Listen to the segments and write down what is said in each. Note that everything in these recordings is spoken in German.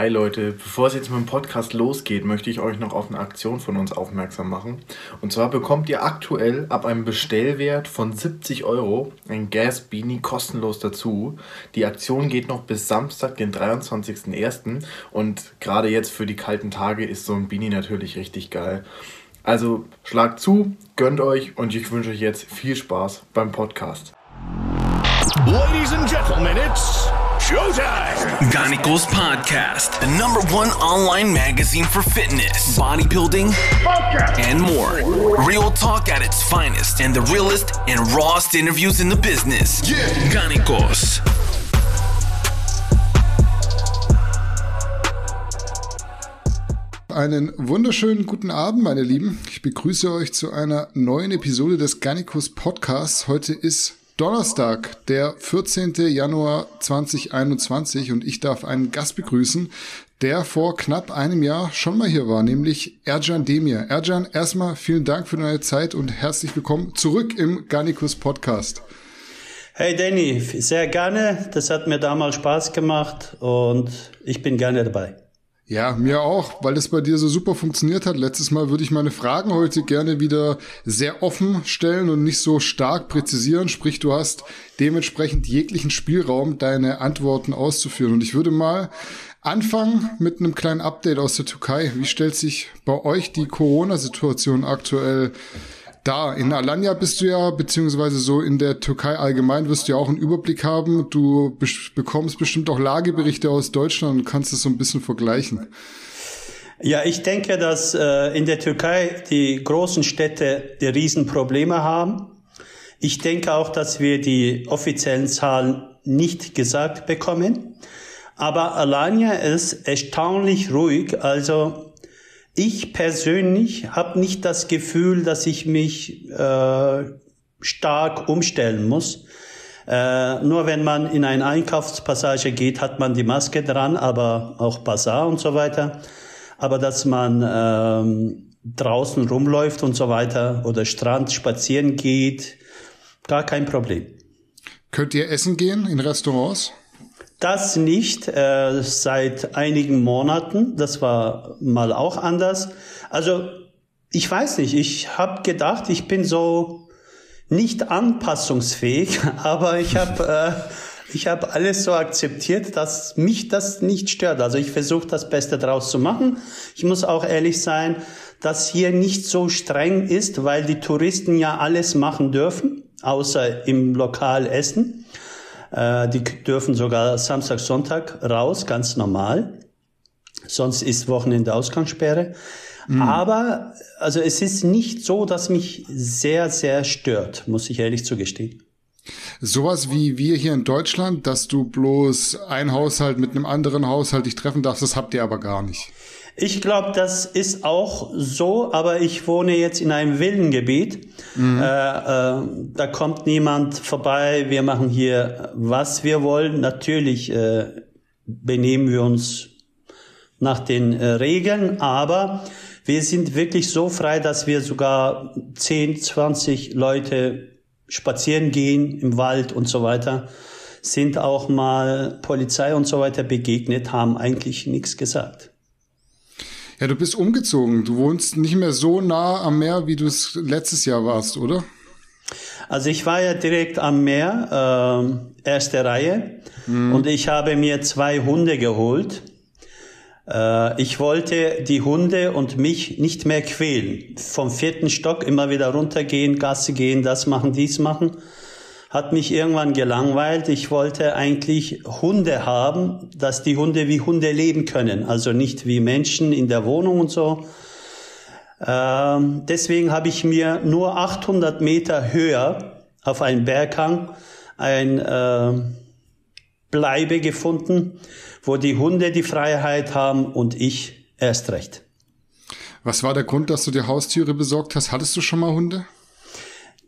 Hi Leute, bevor es jetzt mit dem Podcast losgeht, möchte ich euch noch auf eine Aktion von uns aufmerksam machen. Und zwar bekommt ihr aktuell ab einem Bestellwert von 70 Euro ein Gas Beanie kostenlos dazu. Die Aktion geht noch bis Samstag, den 23.01. Und gerade jetzt für die kalten Tage ist so ein Beanie natürlich richtig geil. Also schlagt zu, gönnt euch und ich wünsche euch jetzt viel Spaß beim Podcast. Ladies and gentlemen, it's showtime. Ganicos Podcast, the number one online magazine for fitness, bodybuilding, and more. Real talk at its finest and the realest and rawest interviews in the business. Yeah. Ganicos. Einen wunderschönen guten Abend, meine Lieben. Ich begrüße euch zu einer neuen Episode des Garnicus Podcasts. Heute ist Donnerstag, der 14. Januar 2021 und ich darf einen Gast begrüßen, der vor knapp einem Jahr schon mal hier war, nämlich Erjan Demir. Erjan, erstmal vielen Dank für deine Zeit und herzlich willkommen zurück im Garnicus Podcast. Hey Danny, sehr gerne. Das hat mir damals Spaß gemacht und ich bin gerne dabei. Ja, mir auch, weil das bei dir so super funktioniert hat. Letztes Mal würde ich meine Fragen heute gerne wieder sehr offen stellen und nicht so stark präzisieren. Sprich, du hast dementsprechend jeglichen Spielraum, deine Antworten auszuführen. Und ich würde mal anfangen mit einem kleinen Update aus der Türkei. Wie stellt sich bei euch die Corona-Situation aktuell da. In Alanya bist du ja, beziehungsweise so in der Türkei allgemein wirst du ja auch einen Überblick haben. Du bekommst bestimmt auch Lageberichte aus Deutschland und kannst es so ein bisschen vergleichen. Ja, ich denke, dass äh, in der Türkei die großen Städte die Riesenprobleme haben. Ich denke auch, dass wir die offiziellen Zahlen nicht gesagt bekommen. Aber Alanya ist erstaunlich ruhig. Also ich persönlich habe nicht das Gefühl, dass ich mich äh, stark umstellen muss. Äh, nur wenn man in eine Einkaufspassage geht, hat man die Maske dran, aber auch Bazar und so weiter. Aber dass man ähm, draußen rumläuft und so weiter oder Strand spazieren geht, gar kein Problem. Könnt ihr essen gehen in Restaurants? Das nicht äh, seit einigen Monaten. Das war mal auch anders. Also ich weiß nicht. Ich habe gedacht, ich bin so nicht anpassungsfähig, aber ich habe äh, ich habe alles so akzeptiert, dass mich das nicht stört. Also ich versuche das Beste draus zu machen. Ich muss auch ehrlich sein, dass hier nicht so streng ist, weil die Touristen ja alles machen dürfen, außer im Lokal essen. Äh, die dürfen sogar Samstag, Sonntag raus, ganz normal. Sonst ist Wochenende Ausgangssperre. Mhm. Aber also es ist nicht so, dass mich sehr, sehr stört, muss ich ehrlich zugestehen. Sowas wie wir hier in Deutschland, dass du bloß ein Haushalt mit einem anderen Haushalt dich treffen darfst, das habt ihr aber gar nicht. Ich glaube, das ist auch so, aber ich wohne jetzt in einem Villengebiet. Mhm. Äh, äh, da kommt niemand vorbei. Wir machen hier, was wir wollen. Natürlich äh, benehmen wir uns nach den äh, Regeln, aber wir sind wirklich so frei, dass wir sogar 10, 20 Leute spazieren gehen im Wald und so weiter sind auch mal Polizei und so weiter begegnet, haben eigentlich nichts gesagt. Ja, du bist umgezogen. Du wohnst nicht mehr so nah am Meer, wie du es letztes Jahr warst, oder? Also ich war ja direkt am Meer, äh, erste Reihe, mhm. und ich habe mir zwei Hunde geholt. Äh, ich wollte die Hunde und mich nicht mehr quälen. Vom vierten Stock immer wieder runtergehen, Gasse gehen, das machen, dies machen hat mich irgendwann gelangweilt. Ich wollte eigentlich Hunde haben, dass die Hunde wie Hunde leben können, also nicht wie Menschen in der Wohnung und so. Ähm, deswegen habe ich mir nur 800 Meter höher auf einem Berghang ein äh, Bleibe gefunden, wo die Hunde die Freiheit haben und ich erst recht. Was war der Grund, dass du dir Haustiere besorgt hast? Hattest du schon mal Hunde?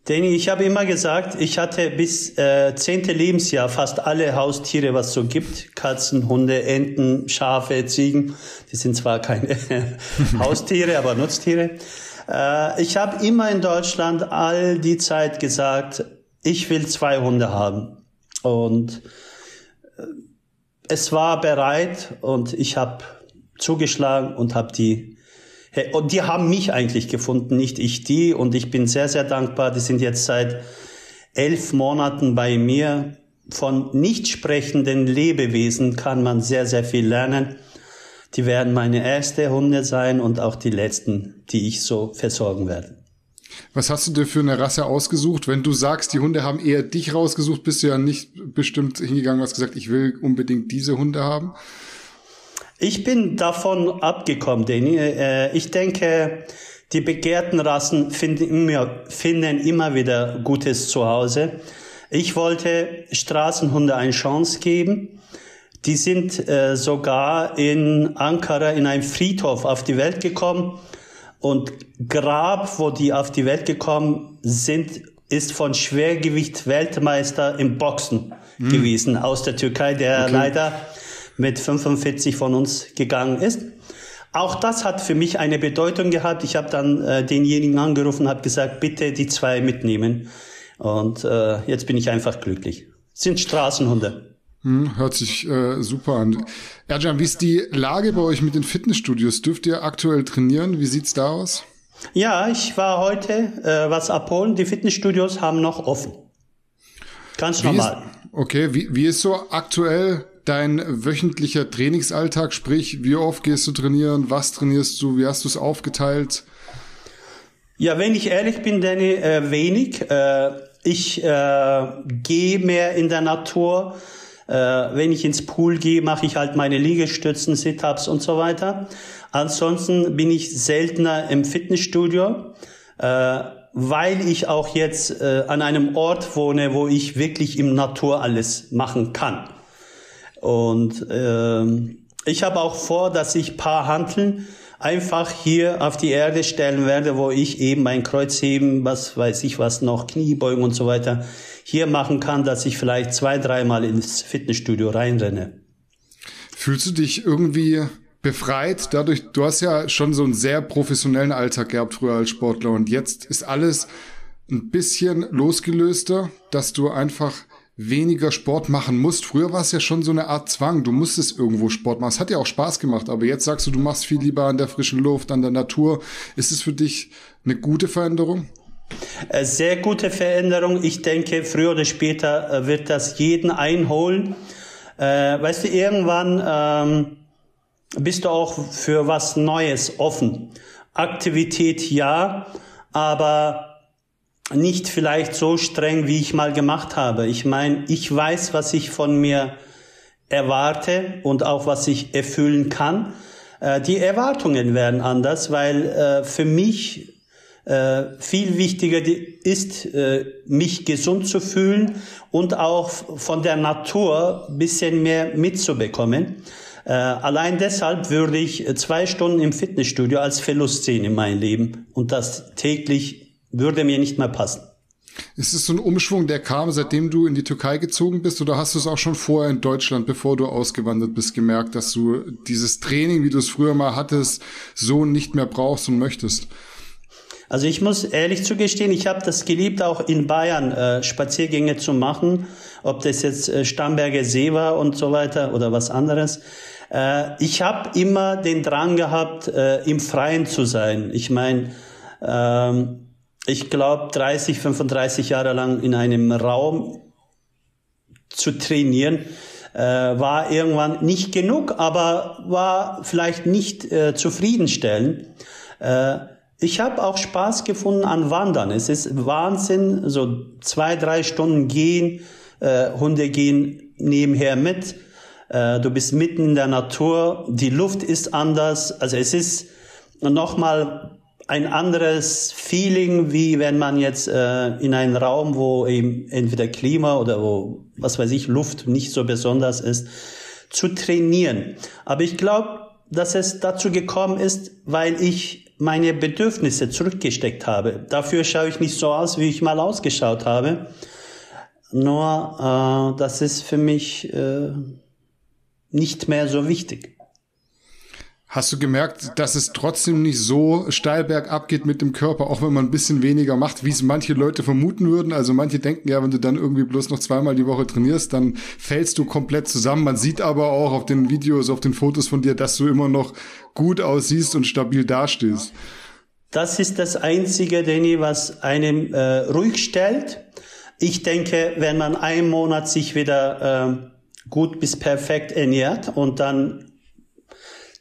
Danny, ich habe immer gesagt, ich hatte bis äh, zehnte Lebensjahr fast alle Haustiere, was so gibt. Katzen, Hunde, Enten, Schafe, Ziegen. Die sind zwar keine Haustiere, aber Nutztiere. Äh, ich habe immer in Deutschland all die Zeit gesagt, ich will zwei Hunde haben. Und äh, es war bereit und ich habe zugeschlagen und habe die und die haben mich eigentlich gefunden, nicht ich die. Und ich bin sehr, sehr dankbar. Die sind jetzt seit elf Monaten bei mir. Von nicht sprechenden Lebewesen kann man sehr, sehr viel lernen. Die werden meine erste Hunde sein und auch die letzten, die ich so versorgen werde. Was hast du dir für eine Rasse ausgesucht? Wenn du sagst, die Hunde haben eher dich rausgesucht, bist du ja nicht bestimmt hingegangen und hast gesagt, ich will unbedingt diese Hunde haben. Ich bin davon abgekommen, Danny. Äh, ich denke, die begehrten Rassen finden immer, finden immer wieder gutes Zuhause. Ich wollte Straßenhunde eine Chance geben. Die sind äh, sogar in Ankara in einem Friedhof auf die Welt gekommen. Und Grab, wo die auf die Welt gekommen sind, ist von Schwergewicht Weltmeister im Boxen mhm. gewesen aus der Türkei, der okay. leider mit 45 von uns gegangen ist. Auch das hat für mich eine Bedeutung gehabt. Ich habe dann äh, denjenigen angerufen, habe gesagt, bitte die zwei mitnehmen. Und äh, jetzt bin ich einfach glücklich. Sind Straßenhunde. Hm, hört sich äh, super an. Erjan, wie ist die Lage bei euch mit den Fitnessstudios? Dürft ihr aktuell trainieren? Wie sieht's da aus? Ja, ich war heute äh, was abholen. Die Fitnessstudios haben noch offen. Ganz normal. Ist, okay, wie, wie ist so aktuell dein wöchentlicher Trainingsalltag? Sprich, wie oft gehst du trainieren? Was trainierst du? Wie hast du es aufgeteilt? Ja, wenn ich ehrlich bin, Danny, äh, wenig. Äh, ich äh, gehe mehr in der Natur. Äh, wenn ich ins Pool gehe, mache ich halt meine Liegestützen, Sit-ups und so weiter. Ansonsten bin ich seltener im Fitnessstudio, äh, weil ich auch jetzt äh, an einem Ort wohne, wo ich wirklich im Natur alles machen kann. Und ähm, ich habe auch vor, dass ich paar Hanteln einfach hier auf die Erde stellen werde, wo ich eben mein Kreuzheben, was weiß ich was noch, Kniebeugen und so weiter hier machen kann, dass ich vielleicht zwei, dreimal ins Fitnessstudio reinrenne. Fühlst du dich irgendwie befreit dadurch, du hast ja schon so einen sehr professionellen Alltag gehabt früher als Sportler und jetzt ist alles ein bisschen losgelöster, dass du einfach weniger Sport machen musst. Früher war es ja schon so eine Art Zwang. Du musstest irgendwo Sport machen. Es hat ja auch Spaß gemacht, aber jetzt sagst du, du machst viel lieber an der frischen Luft, an der Natur. Ist es für dich eine gute Veränderung? Äh, sehr gute Veränderung. Ich denke, früher oder später äh, wird das jeden einholen. Äh, weißt du, irgendwann ähm, bist du auch für was Neues offen. Aktivität ja, aber nicht vielleicht so streng, wie ich mal gemacht habe. Ich meine, ich weiß, was ich von mir erwarte und auch was ich erfüllen kann. Äh, die Erwartungen werden anders, weil äh, für mich äh, viel wichtiger ist, mich gesund zu fühlen und auch von der Natur bisschen mehr mitzubekommen. allein deshalb würde ich zwei Stunden im Fitnessstudio als Verlust sehen in meinem Leben und das täglich würde mir nicht mehr passen. Ist es so ein Umschwung, der kam, seitdem du in die Türkei gezogen bist, oder hast du es auch schon vorher in Deutschland, bevor du ausgewandert bist, gemerkt, dass du dieses Training, wie du es früher mal hattest, so nicht mehr brauchst und möchtest? Also ich muss ehrlich zugestehen, ich habe das geliebt, auch in Bayern äh, Spaziergänge zu machen, ob das jetzt äh, Starnberger See war und so weiter oder was anderes. Äh, ich habe immer den Drang gehabt, äh, im Freien zu sein. Ich meine, ähm, ich glaube, 30, 35 Jahre lang in einem Raum zu trainieren, äh, war irgendwann nicht genug, aber war vielleicht nicht äh, zufriedenstellend. Äh, ich habe auch Spaß gefunden an Wandern. Es ist Wahnsinn, so zwei, drei Stunden gehen, äh, Hunde gehen nebenher mit. Äh, du bist mitten in der Natur, die Luft ist anders. Also es ist nochmal ein anderes Feeling, wie wenn man jetzt äh, in einen Raum, wo eben entweder Klima oder wo, was weiß ich, Luft nicht so besonders ist, zu trainieren. Aber ich glaube, dass es dazu gekommen ist, weil ich meine Bedürfnisse zurückgesteckt habe. Dafür schaue ich nicht so aus, wie ich mal ausgeschaut habe. Nur, äh, das ist für mich äh, nicht mehr so wichtig. Hast du gemerkt, dass es trotzdem nicht so steil bergab geht mit dem Körper, auch wenn man ein bisschen weniger macht, wie es manche Leute vermuten würden? Also manche denken ja, wenn du dann irgendwie bloß noch zweimal die Woche trainierst, dann fällst du komplett zusammen. Man sieht aber auch auf den Videos, auf den Fotos von dir, dass du immer noch gut aussiehst und stabil dastehst. Das ist das Einzige, Danny, was einem äh, ruhig stellt. Ich denke, wenn man einen Monat sich wieder äh, gut bis perfekt ernährt und dann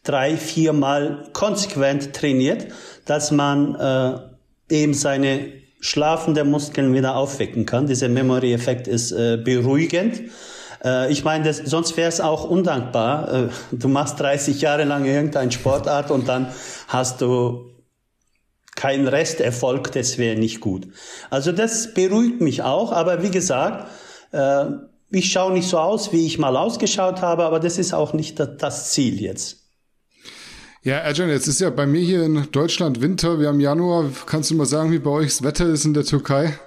drei, viermal konsequent trainiert, dass man äh, eben seine schlafenden Muskeln wieder aufwecken kann. Dieser Memory-Effekt ist äh, beruhigend. Äh, ich meine, sonst wäre es auch undankbar. Äh, du machst 30 Jahre lang irgendeine Sportart und dann hast du keinen Resterfolg, das wäre nicht gut. Also das beruhigt mich auch, aber wie gesagt, äh, ich schaue nicht so aus, wie ich mal ausgeschaut habe, aber das ist auch nicht das Ziel jetzt. Ja, Ercan, jetzt ist ja bei mir hier in Deutschland Winter. Wir haben Januar. Kannst du mal sagen, wie bei euch das Wetter ist in der Türkei?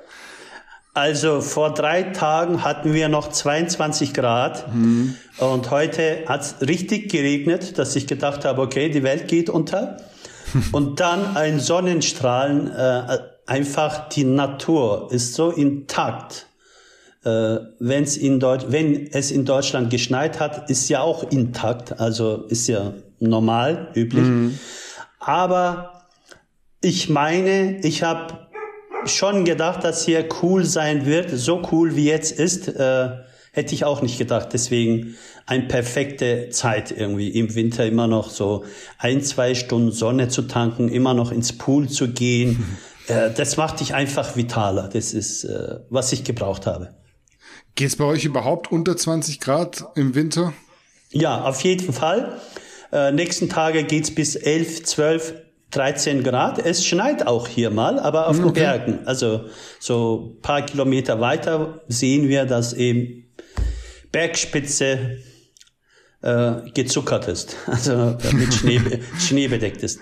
Also vor drei Tagen hatten wir noch 22 Grad mhm. und heute hat es richtig geregnet, dass ich gedacht habe, okay, die Welt geht unter. und dann ein Sonnenstrahlen, äh, einfach die Natur ist so intakt. Äh, wenn's in Deutsch, wenn es in Deutschland geschneit hat, ist ja auch intakt, also ist ja normal, üblich. Mhm. Aber ich meine, ich habe schon gedacht, dass hier cool sein wird. So cool wie jetzt ist, äh, hätte ich auch nicht gedacht. Deswegen eine perfekte Zeit irgendwie im Winter immer noch so ein, zwei Stunden Sonne zu tanken, immer noch ins Pool zu gehen. äh, das macht dich einfach vitaler. Das ist, äh, was ich gebraucht habe. Geht es bei euch überhaupt unter 20 Grad im Winter? Ja, auf jeden Fall. Äh, nächsten Tage geht's bis 11, 12, 13 Grad. Es schneit auch hier mal, aber auf okay. den Bergen. Also so paar Kilometer weiter sehen wir, dass eben Bergspitze äh, gezuckert ist, also mit Schnee, Schnee bedeckt ist.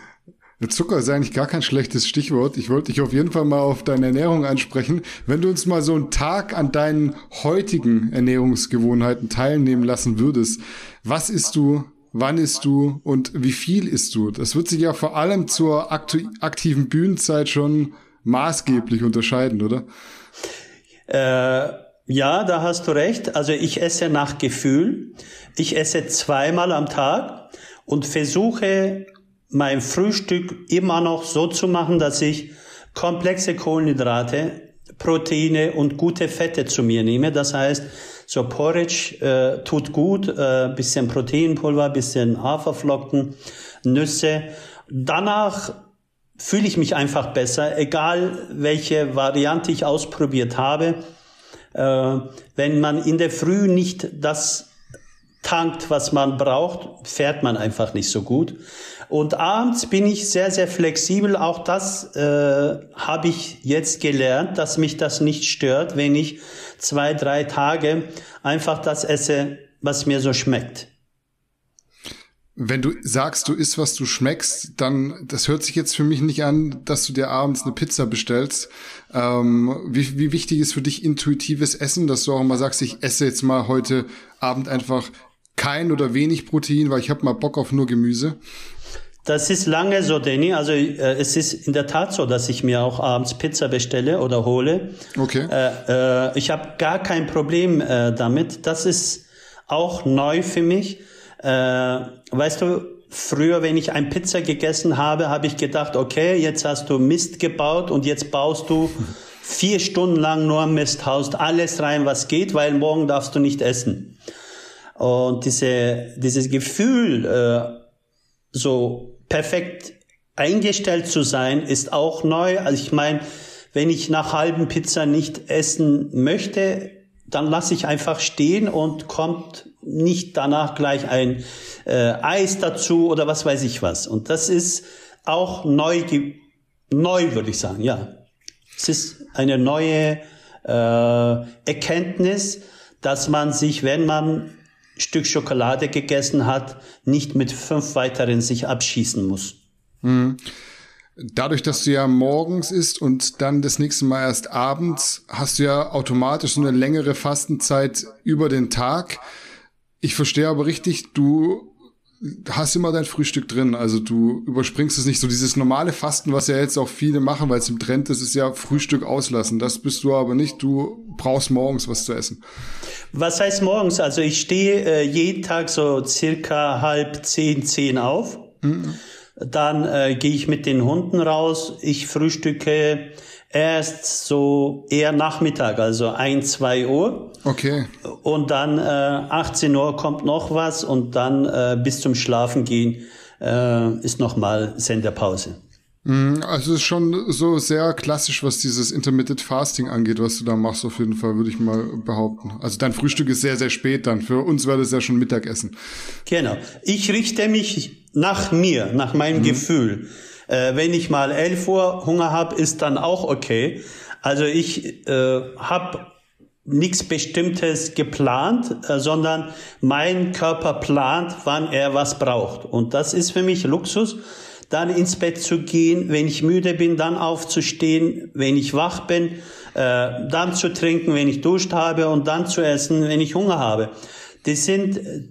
Zucker ist eigentlich gar kein schlechtes Stichwort. Ich wollte dich auf jeden Fall mal auf deine Ernährung ansprechen. Wenn du uns mal so einen Tag an deinen heutigen Ernährungsgewohnheiten teilnehmen lassen würdest, was isst du wann isst du und wie viel isst du. Das wird sich ja vor allem zur aktiven Bühnenzeit schon maßgeblich unterscheiden, oder? Äh, ja, da hast du recht. Also ich esse nach Gefühl. Ich esse zweimal am Tag und versuche mein Frühstück immer noch so zu machen, dass ich komplexe Kohlenhydrate, Proteine und gute Fette zu mir nehme. Das heißt, so Porridge äh, tut gut, äh, bisschen Proteinpulver, bisschen Haferflocken, Nüsse. Danach fühle ich mich einfach besser, egal welche Variante ich ausprobiert habe. Äh, wenn man in der Früh nicht das tankt, was man braucht, fährt man einfach nicht so gut. Und abends bin ich sehr, sehr flexibel. Auch das äh, habe ich jetzt gelernt, dass mich das nicht stört, wenn ich zwei, drei Tage einfach das esse, was mir so schmeckt. Wenn du sagst, du isst, was du schmeckst, dann, das hört sich jetzt für mich nicht an, dass du dir abends eine Pizza bestellst. Ähm, wie, wie wichtig ist für dich intuitives Essen, dass du auch mal sagst, ich esse jetzt mal heute Abend einfach kein oder wenig Protein, weil ich habe mal Bock auf nur Gemüse? Das ist lange so, Danny. Also äh, es ist in der Tat so, dass ich mir auch abends Pizza bestelle oder hole. Okay. Äh, äh, ich habe gar kein Problem äh, damit. Das ist auch neu für mich. Äh, weißt du, früher, wenn ich ein Pizza gegessen habe, habe ich gedacht, okay, jetzt hast du Mist gebaut und jetzt baust du vier Stunden lang nur Mist, haust alles rein, was geht, weil morgen darfst du nicht essen. Und diese, dieses Gefühl, äh, so perfekt eingestellt zu sein, ist auch neu. Also ich meine, wenn ich nach halben Pizza nicht essen möchte, dann lasse ich einfach stehen und kommt nicht danach gleich ein äh, Eis dazu oder was weiß ich was. Und das ist auch neu, neu würde ich sagen, ja. Es ist eine neue äh, Erkenntnis, dass man sich, wenn man Stück Schokolade gegessen hat, nicht mit fünf weiteren sich abschießen muss. Mhm. Dadurch, dass du ja morgens isst und dann das nächste Mal erst abends, hast du ja automatisch eine längere Fastenzeit über den Tag. Ich verstehe aber richtig, du hast immer dein Frühstück drin. Also du überspringst es nicht. So dieses normale Fasten, was ja jetzt auch viele machen, weil es im Trend ist, ist ja Frühstück auslassen. Das bist du aber nicht. Du brauchst morgens was zu essen. Was heißt morgens? Also ich stehe äh, jeden Tag so circa halb zehn, zehn auf. Mhm. Dann äh, gehe ich mit den Hunden raus. Ich frühstücke erst so eher Nachmittag, also ein, zwei Uhr. Okay. Und dann äh, 18 Uhr kommt noch was und dann äh, bis zum Schlafen gehen äh, ist nochmal Senderpause. Mhm, also es ist schon so sehr klassisch, was dieses Intermittent Fasting angeht, was du da machst, auf jeden Fall, würde ich mal behaupten. Also dein Frühstück ist sehr, sehr spät dann. Für uns wäre das ja schon Mittagessen. Genau. Ich richte mich nach mir, nach meinem mhm. Gefühl. Äh, wenn ich mal 11 Uhr Hunger habe, ist dann auch okay. Also ich äh, habe nichts Bestimmtes geplant, äh, sondern mein Körper plant, wann er was braucht. Und das ist für mich Luxus, dann ins Bett zu gehen, wenn ich müde bin, dann aufzustehen, wenn ich wach bin, äh, dann zu trinken, wenn ich duscht habe und dann zu essen, wenn ich Hunger habe. Das sind äh,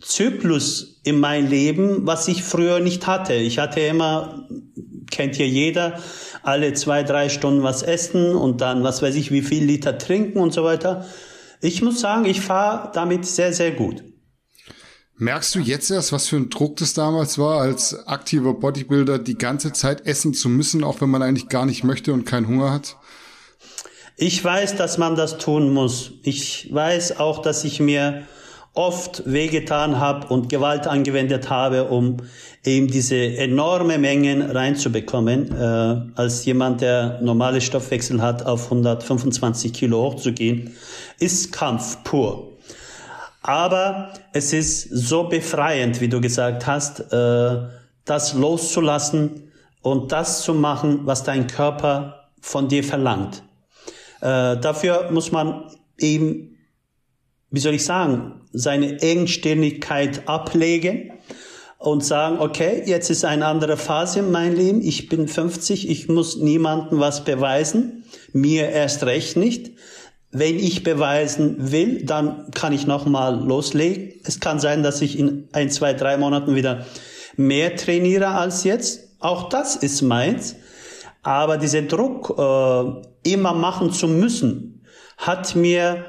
Zyklus in mein Leben, was ich früher nicht hatte. Ich hatte immer, kennt hier jeder, alle zwei, drei Stunden was essen und dann, was weiß ich, wie viel Liter trinken und so weiter. Ich muss sagen, ich fahre damit sehr, sehr gut. Merkst du jetzt erst, was für ein Druck das damals war, als aktiver Bodybuilder die ganze Zeit essen zu müssen, auch wenn man eigentlich gar nicht möchte und keinen Hunger hat? Ich weiß, dass man das tun muss. Ich weiß auch, dass ich mir oft wehgetan habe und Gewalt angewendet habe, um eben diese enorme Mengen reinzubekommen, äh, als jemand, der normale Stoffwechsel hat, auf 125 Kilo hochzugehen, ist Kampf pur. Aber es ist so befreiend, wie du gesagt hast, äh, das loszulassen und das zu machen, was dein Körper von dir verlangt. Äh, dafür muss man eben wie soll ich sagen, seine Engstirnigkeit ablegen und sagen, okay, jetzt ist eine andere Phase in meinem Leben, ich bin 50, ich muss niemandem was beweisen, mir erst recht nicht. Wenn ich beweisen will, dann kann ich nochmal loslegen. Es kann sein, dass ich in ein, zwei, drei Monaten wieder mehr trainiere als jetzt. Auch das ist meins. Aber dieser Druck, äh, immer machen zu müssen, hat mir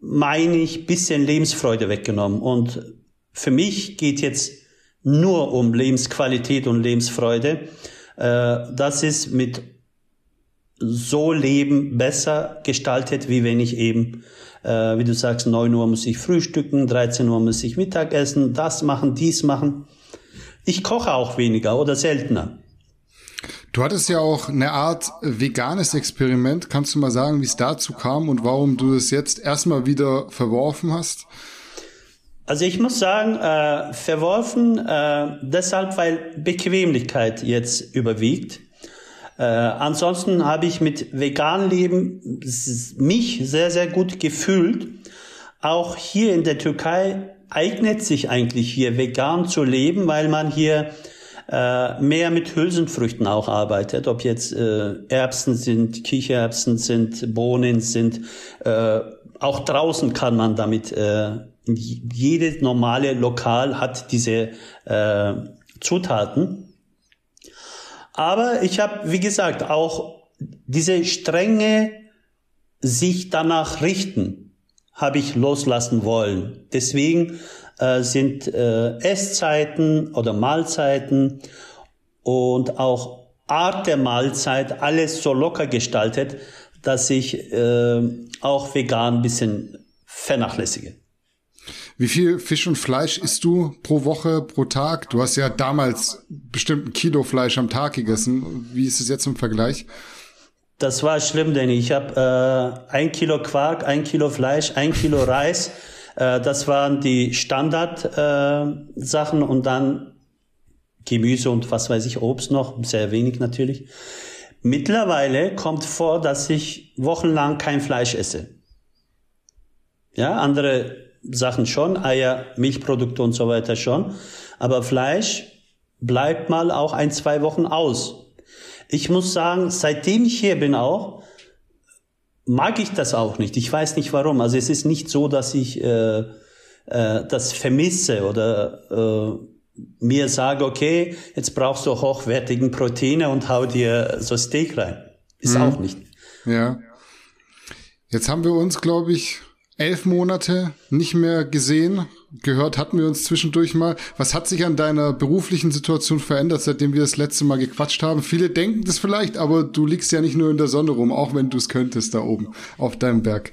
meine ich, bisschen Lebensfreude weggenommen. Und für mich geht jetzt nur um Lebensqualität und Lebensfreude. Äh, das ist mit so Leben besser gestaltet, wie wenn ich eben, äh, wie du sagst, 9 Uhr muss ich frühstücken, 13 Uhr muss ich Mittagessen, das machen, dies machen. Ich koche auch weniger oder seltener. Du hattest ja auch eine Art veganes Experiment. Kannst du mal sagen, wie es dazu kam und warum du es jetzt erstmal wieder verworfen hast? Also ich muss sagen, äh, verworfen äh, deshalb, weil Bequemlichkeit jetzt überwiegt. Äh, ansonsten habe ich mit vegan Leben mich sehr, sehr gut gefühlt. Auch hier in der Türkei eignet sich eigentlich hier vegan zu leben, weil man hier äh, mehr mit Hülsenfrüchten auch arbeitet, ob jetzt äh, Erbsen sind, Kichererbsen sind, Bohnen sind. Äh, auch draußen kann man damit, äh, jedes normale Lokal hat diese äh, Zutaten. Aber ich habe, wie gesagt, auch diese strenge sich danach richten, habe ich loslassen wollen. Deswegen äh, sind äh, Esszeiten oder Mahlzeiten und auch Art der Mahlzeit alles so locker gestaltet, dass ich äh, auch vegan ein bisschen vernachlässige. Wie viel Fisch und Fleisch isst du pro Woche, pro Tag? Du hast ja damals bestimmt ein Kilo Fleisch am Tag gegessen. Wie ist es jetzt im Vergleich? Das war schlimm, denn ich habe äh, ein Kilo Quark, ein Kilo Fleisch, ein Kilo Reis äh, das waren die Standard-Sachen äh, und dann Gemüse und was weiß ich, Obst noch, sehr wenig natürlich. Mittlerweile kommt vor, dass ich wochenlang kein Fleisch esse. Ja, andere Sachen schon, Eier, Milchprodukte und so weiter schon. Aber Fleisch bleibt mal auch ein, zwei Wochen aus. Ich muss sagen, seitdem ich hier bin auch, mag ich das auch nicht. Ich weiß nicht warum. Also es ist nicht so, dass ich äh, äh, das vermisse oder äh, mir sage, okay, jetzt brauchst du hochwertigen Proteine und hau dir so Steak rein. Ist mhm. auch nicht. Ja. Jetzt haben wir uns, glaube ich, elf Monate nicht mehr gesehen. Gehört hatten wir uns zwischendurch mal. Was hat sich an deiner beruflichen Situation verändert, seitdem wir das letzte Mal gequatscht haben? Viele denken das vielleicht, aber du liegst ja nicht nur in der Sonne rum, auch wenn du es könntest da oben auf deinem Berg.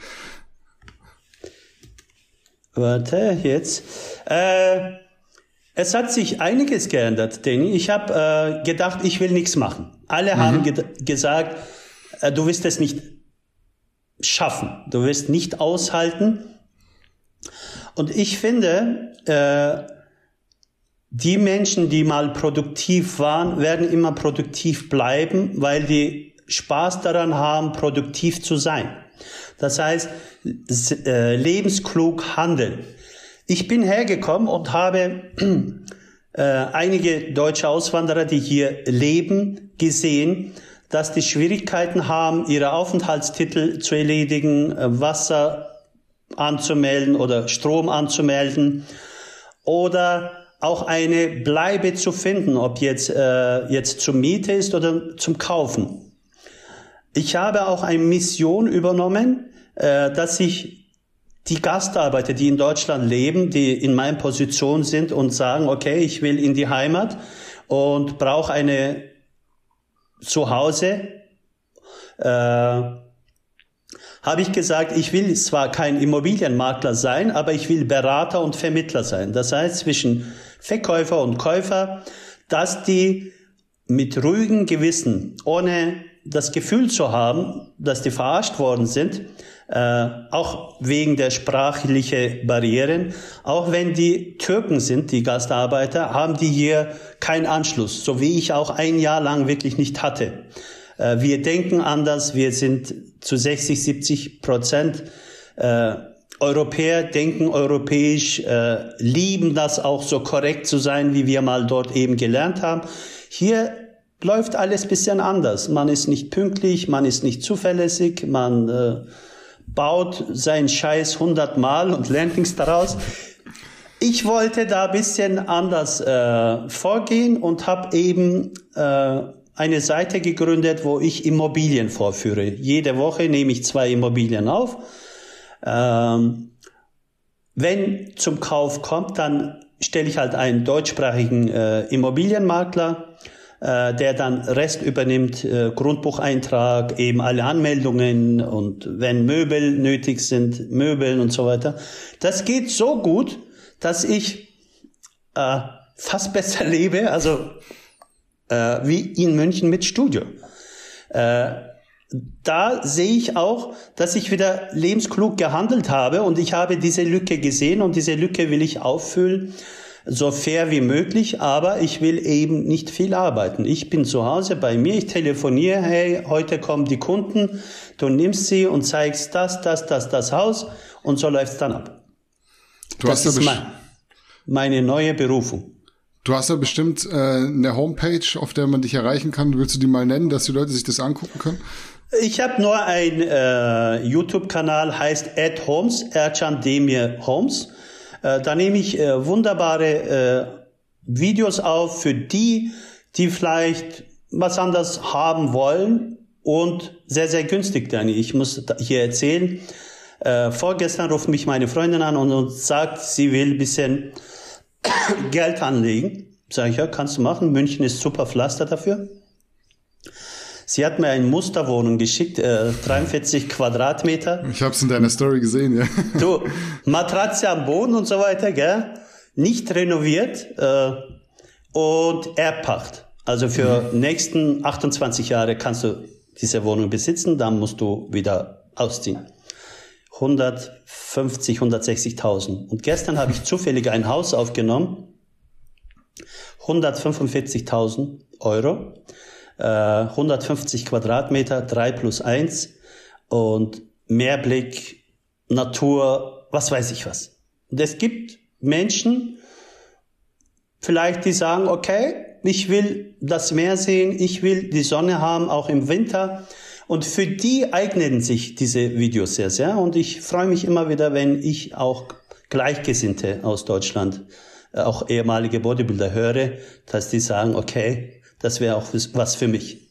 Warte, jetzt. Äh, es hat sich einiges geändert, Danny. Ich habe äh, gedacht, ich will nichts machen. Alle mhm. haben ge gesagt, äh, du wirst es nicht schaffen, du wirst nicht aushalten. Und ich finde, äh, die Menschen, die mal produktiv waren, werden immer produktiv bleiben, weil die Spaß daran haben, produktiv zu sein. Das heißt, äh, lebensklug handeln. Ich bin hergekommen und habe äh, einige deutsche Auswanderer, die hier leben, gesehen, dass die Schwierigkeiten haben, ihre Aufenthaltstitel zu erledigen, äh, Wasser anzumelden oder Strom anzumelden oder auch eine Bleibe zu finden, ob jetzt, äh, jetzt zum Miete ist oder zum Kaufen. Ich habe auch eine Mission übernommen, äh, dass ich die Gastarbeiter, die in Deutschland leben, die in meiner Position sind und sagen, okay, ich will in die Heimat und brauche eine Zuhause, äh, habe ich gesagt, ich will zwar kein Immobilienmakler sein, aber ich will Berater und Vermittler sein. Das heißt zwischen Verkäufer und Käufer, dass die mit ruhigem Gewissen, ohne das Gefühl zu haben, dass die verarscht worden sind, äh, auch wegen der sprachlichen Barrieren. Auch wenn die Türken sind, die Gastarbeiter, haben die hier keinen Anschluss, so wie ich auch ein Jahr lang wirklich nicht hatte. Äh, wir denken anders, wir sind zu 60, 70 Prozent äh, Europäer, denken europäisch, äh, lieben das auch so korrekt zu sein, wie wir mal dort eben gelernt haben. Hier läuft alles bisschen anders. Man ist nicht pünktlich, man ist nicht zuverlässig, man äh, baut seinen Scheiß hundertmal und lernt nichts daraus. Ich wollte da bisschen anders äh, vorgehen und habe eben äh, eine Seite gegründet, wo ich Immobilien vorführe. Jede Woche nehme ich zwei Immobilien auf. Ähm, wenn zum Kauf kommt, dann stelle ich halt einen deutschsprachigen äh, Immobilienmakler äh, der dann Rest übernimmt, äh, Grundbucheintrag, eben alle Anmeldungen und wenn Möbel nötig sind, Möbeln und so weiter. Das geht so gut, dass ich äh, fast besser lebe, also äh, wie in München mit Studio. Äh, da sehe ich auch, dass ich wieder lebensklug gehandelt habe und ich habe diese Lücke gesehen und diese Lücke will ich auffüllen so fair wie möglich, aber ich will eben nicht viel arbeiten. Ich bin zu Hause bei mir, ich telefoniere, hey, heute kommen die Kunden, du nimmst sie und zeigst das, das, das, das Haus und so läuft's dann ab. Du das ist mein, meine neue Berufung. Du hast ja bestimmt äh, eine Homepage, auf der man dich erreichen kann. Willst du die mal nennen, dass die Leute sich das angucken können? Ich habe nur einen äh, YouTube-Kanal, heißt Ed Holmes, Ercan Demir Holmes. Äh, da nehme ich äh, wunderbare äh, Videos auf für die, die vielleicht was anderes haben wollen und sehr, sehr günstig, Danny. Ich muss hier erzählen, äh, vorgestern ruft mich meine Freundin an und, und sagt, sie will ein bisschen Geld anlegen. Sag ich, ja, kannst du machen. München ist super Pflaster dafür. Sie hat mir eine Musterwohnung geschickt, äh, 43 Quadratmeter. Ich habe es in deiner Story gesehen, ja. Du, Matratze am Boden und so weiter, gell? Nicht renoviert äh, und Erbpacht. Also für mhm. nächsten 28 Jahre kannst du diese Wohnung besitzen, dann musst du wieder ausziehen. 150, 160.000. Und gestern habe ich zufällig ein Haus aufgenommen, 145.000 Euro. 150 äh, Quadratmeter, 3 plus 1 und Meerblick, Natur, was weiß ich was. Und es gibt Menschen, vielleicht die sagen, okay, ich will das Meer sehen, ich will die Sonne haben, auch im Winter. Und für die eignen sich diese Videos sehr, sehr. Und ich freue mich immer wieder, wenn ich auch Gleichgesinnte aus Deutschland, äh, auch ehemalige Bodybuilder höre, dass die sagen, okay, das wäre auch was für mich.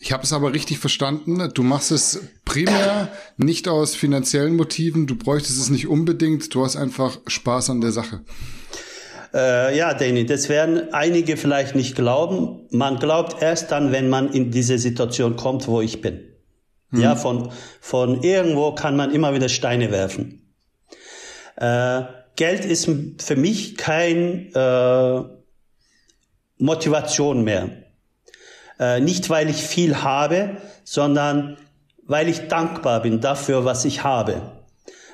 Ich habe es aber richtig verstanden. Du machst es primär nicht aus finanziellen Motiven. Du bräuchtest es nicht unbedingt. Du hast einfach Spaß an der Sache. Äh, ja, Danny, das werden einige vielleicht nicht glauben. Man glaubt erst dann, wenn man in diese Situation kommt, wo ich bin. Hm. Ja, von, von irgendwo kann man immer wieder Steine werfen. Äh, Geld ist für mich kein äh, Motivation mehr. Äh, nicht, weil ich viel habe, sondern weil ich dankbar bin dafür, was ich habe.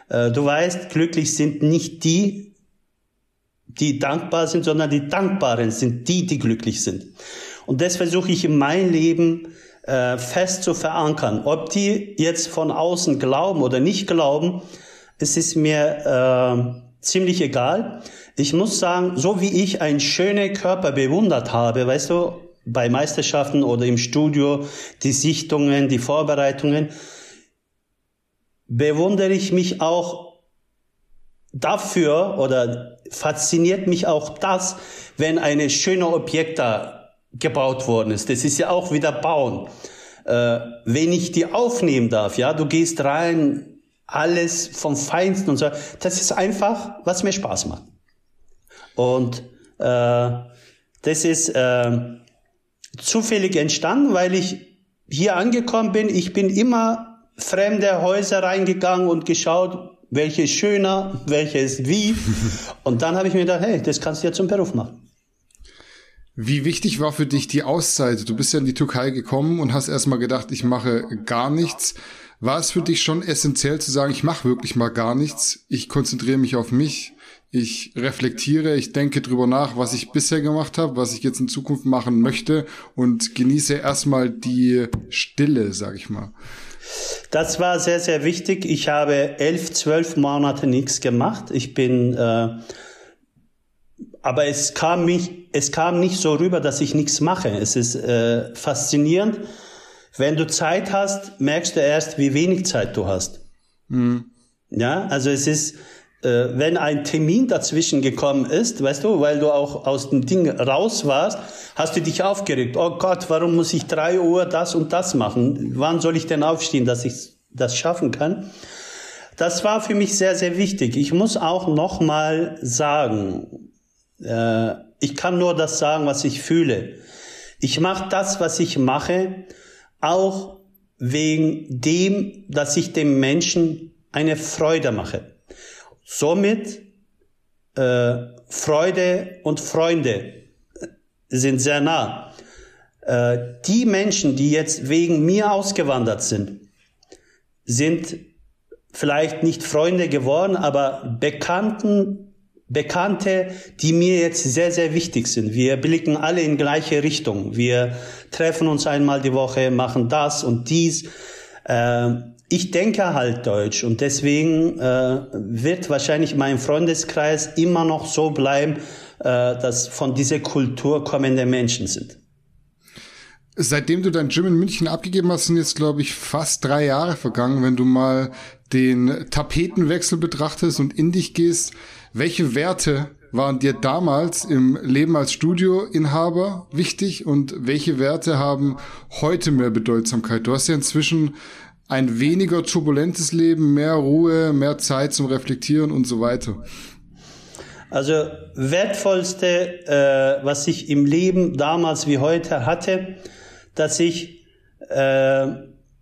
Äh, du weißt, glücklich sind nicht die, die dankbar sind, sondern die Dankbaren sind die, die glücklich sind. Und das versuche ich in mein Leben äh, fest zu verankern. Ob die jetzt von außen glauben oder nicht glauben, es ist mir äh, ziemlich egal. Ich muss sagen, so wie ich einen schönen Körper bewundert habe, weißt du, bei Meisterschaften oder im Studio, die Sichtungen, die Vorbereitungen, bewundere ich mich auch dafür oder fasziniert mich auch das, wenn eine schöne Objekt da gebaut worden ist. Das ist ja auch wieder Bauen. Äh, wenn ich die aufnehmen darf, ja, du gehst rein, alles vom Feinsten und so, das ist einfach, was mir Spaß macht. Und äh, das ist äh, zufällig entstanden, weil ich hier angekommen bin. Ich bin immer fremde Häuser reingegangen und geschaut, welche ist schöner, welche ist wie. Und dann habe ich mir gedacht, hey, das kannst du ja zum Beruf machen. Wie wichtig war für dich die Auszeit? Du bist ja in die Türkei gekommen und hast erstmal gedacht, ich mache gar nichts. War es für dich schon essentiell zu sagen, ich mache wirklich mal gar nichts, ich konzentriere mich auf mich? ich reflektiere, ich denke drüber nach, was ich bisher gemacht habe, was ich jetzt in Zukunft machen möchte und genieße erstmal die Stille, sag ich mal. Das war sehr, sehr wichtig. Ich habe elf, zwölf Monate nichts gemacht. Ich bin, äh, aber es kam mich, es kam nicht so rüber, dass ich nichts mache. Es ist äh, faszinierend. Wenn du Zeit hast, merkst du erst, wie wenig Zeit du hast. Mhm. Ja, also es ist, wenn ein Termin dazwischen gekommen ist, weißt du, weil du auch aus dem Ding raus warst, hast du dich aufgeregt. Oh Gott, warum muss ich drei Uhr das und das machen? Wann soll ich denn aufstehen, dass ich das schaffen kann? Das war für mich sehr, sehr wichtig. Ich muss auch noch mal sagen, äh, ich kann nur das sagen, was ich fühle. Ich mache das, was ich mache, auch wegen dem, dass ich dem Menschen eine Freude mache. Somit äh, Freude und Freunde sind sehr nah. Äh, die Menschen, die jetzt wegen mir ausgewandert sind, sind vielleicht nicht Freunde geworden, aber Bekannten, Bekannte, die mir jetzt sehr, sehr wichtig sind. Wir blicken alle in gleiche Richtung. Wir treffen uns einmal die Woche, machen das und dies. Äh, ich denke halt Deutsch und deswegen äh, wird wahrscheinlich mein Freundeskreis immer noch so bleiben, äh, dass von dieser Kultur kommende Menschen sind. Seitdem du dein Gym in München abgegeben hast, sind jetzt, glaube ich, fast drei Jahre vergangen. Wenn du mal den Tapetenwechsel betrachtest und in dich gehst, welche Werte waren dir damals im Leben als Studioinhaber wichtig und welche Werte haben heute mehr Bedeutsamkeit? Du hast ja inzwischen ein weniger turbulentes Leben, mehr Ruhe, mehr Zeit zum Reflektieren und so weiter? Also wertvollste, äh, was ich im Leben damals wie heute hatte, dass ich äh,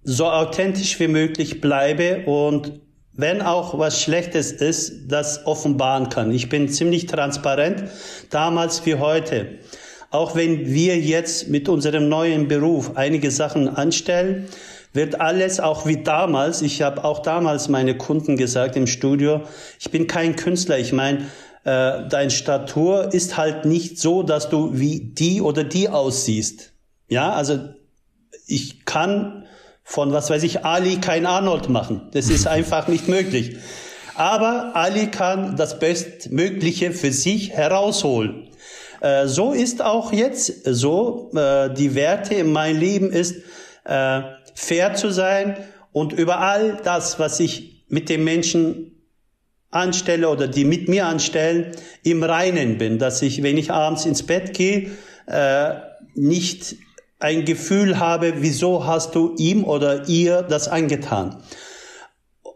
so authentisch wie möglich bleibe und wenn auch was Schlechtes ist, das offenbaren kann. Ich bin ziemlich transparent, damals wie heute. Auch wenn wir jetzt mit unserem neuen Beruf einige Sachen anstellen, wird alles auch wie damals, ich habe auch damals meine Kunden gesagt im Studio, ich bin kein Künstler, ich meine, äh, dein Statur ist halt nicht so, dass du wie die oder die aussiehst. Ja, also ich kann von was weiß ich Ali kein Arnold machen. Das ist einfach nicht möglich. Aber Ali kann das Bestmögliche für sich herausholen. Äh, so ist auch jetzt so. Äh, die Werte in meinem Leben ist, äh, fair zu sein und über all das, was ich mit dem Menschen anstelle oder die mit mir anstellen, im Reinen bin, dass ich, wenn ich abends ins Bett gehe, äh, nicht ein Gefühl habe, wieso hast du ihm oder ihr das angetan.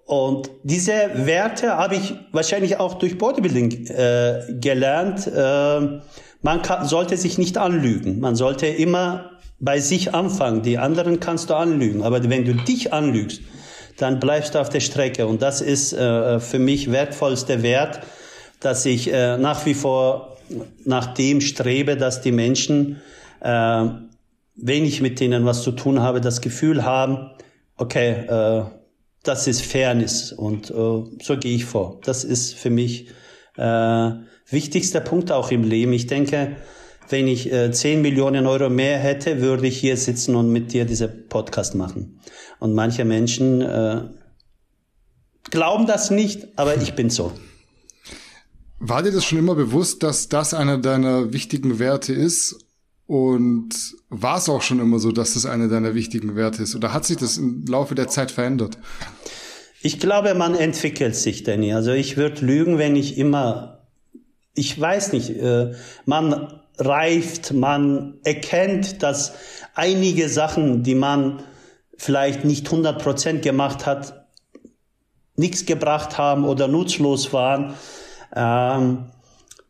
Und diese Werte habe ich wahrscheinlich auch durch Bodybuilding äh, gelernt. Äh, man kann, sollte sich nicht anlügen. Man sollte immer bei sich anfangen. Die anderen kannst du anlügen. Aber wenn du dich anlügst, dann bleibst du auf der Strecke. Und das ist äh, für mich wertvollste Wert, dass ich äh, nach wie vor nach dem strebe, dass die Menschen, äh, wenn ich mit denen was zu tun habe, das Gefühl haben, okay, äh, das ist Fairness und äh, so gehe ich vor. Das ist für mich äh, wichtigster Punkt auch im Leben. Ich denke, wenn ich äh, 10 Millionen Euro mehr hätte, würde ich hier sitzen und mit dir diese Podcast machen. Und manche Menschen äh, glauben das nicht, aber ich bin so. War dir das schon immer bewusst, dass das einer deiner wichtigen Werte ist? Und war es auch schon immer so, dass das einer deiner wichtigen Werte ist? Oder hat sich das im Laufe der Zeit verändert? Ich glaube, man entwickelt sich, Danny. Also ich würde lügen, wenn ich immer, ich weiß nicht, äh, man reift, man erkennt, dass einige Sachen, die man vielleicht nicht 100 Prozent gemacht hat, nichts gebracht haben oder nutzlos waren. Ähm,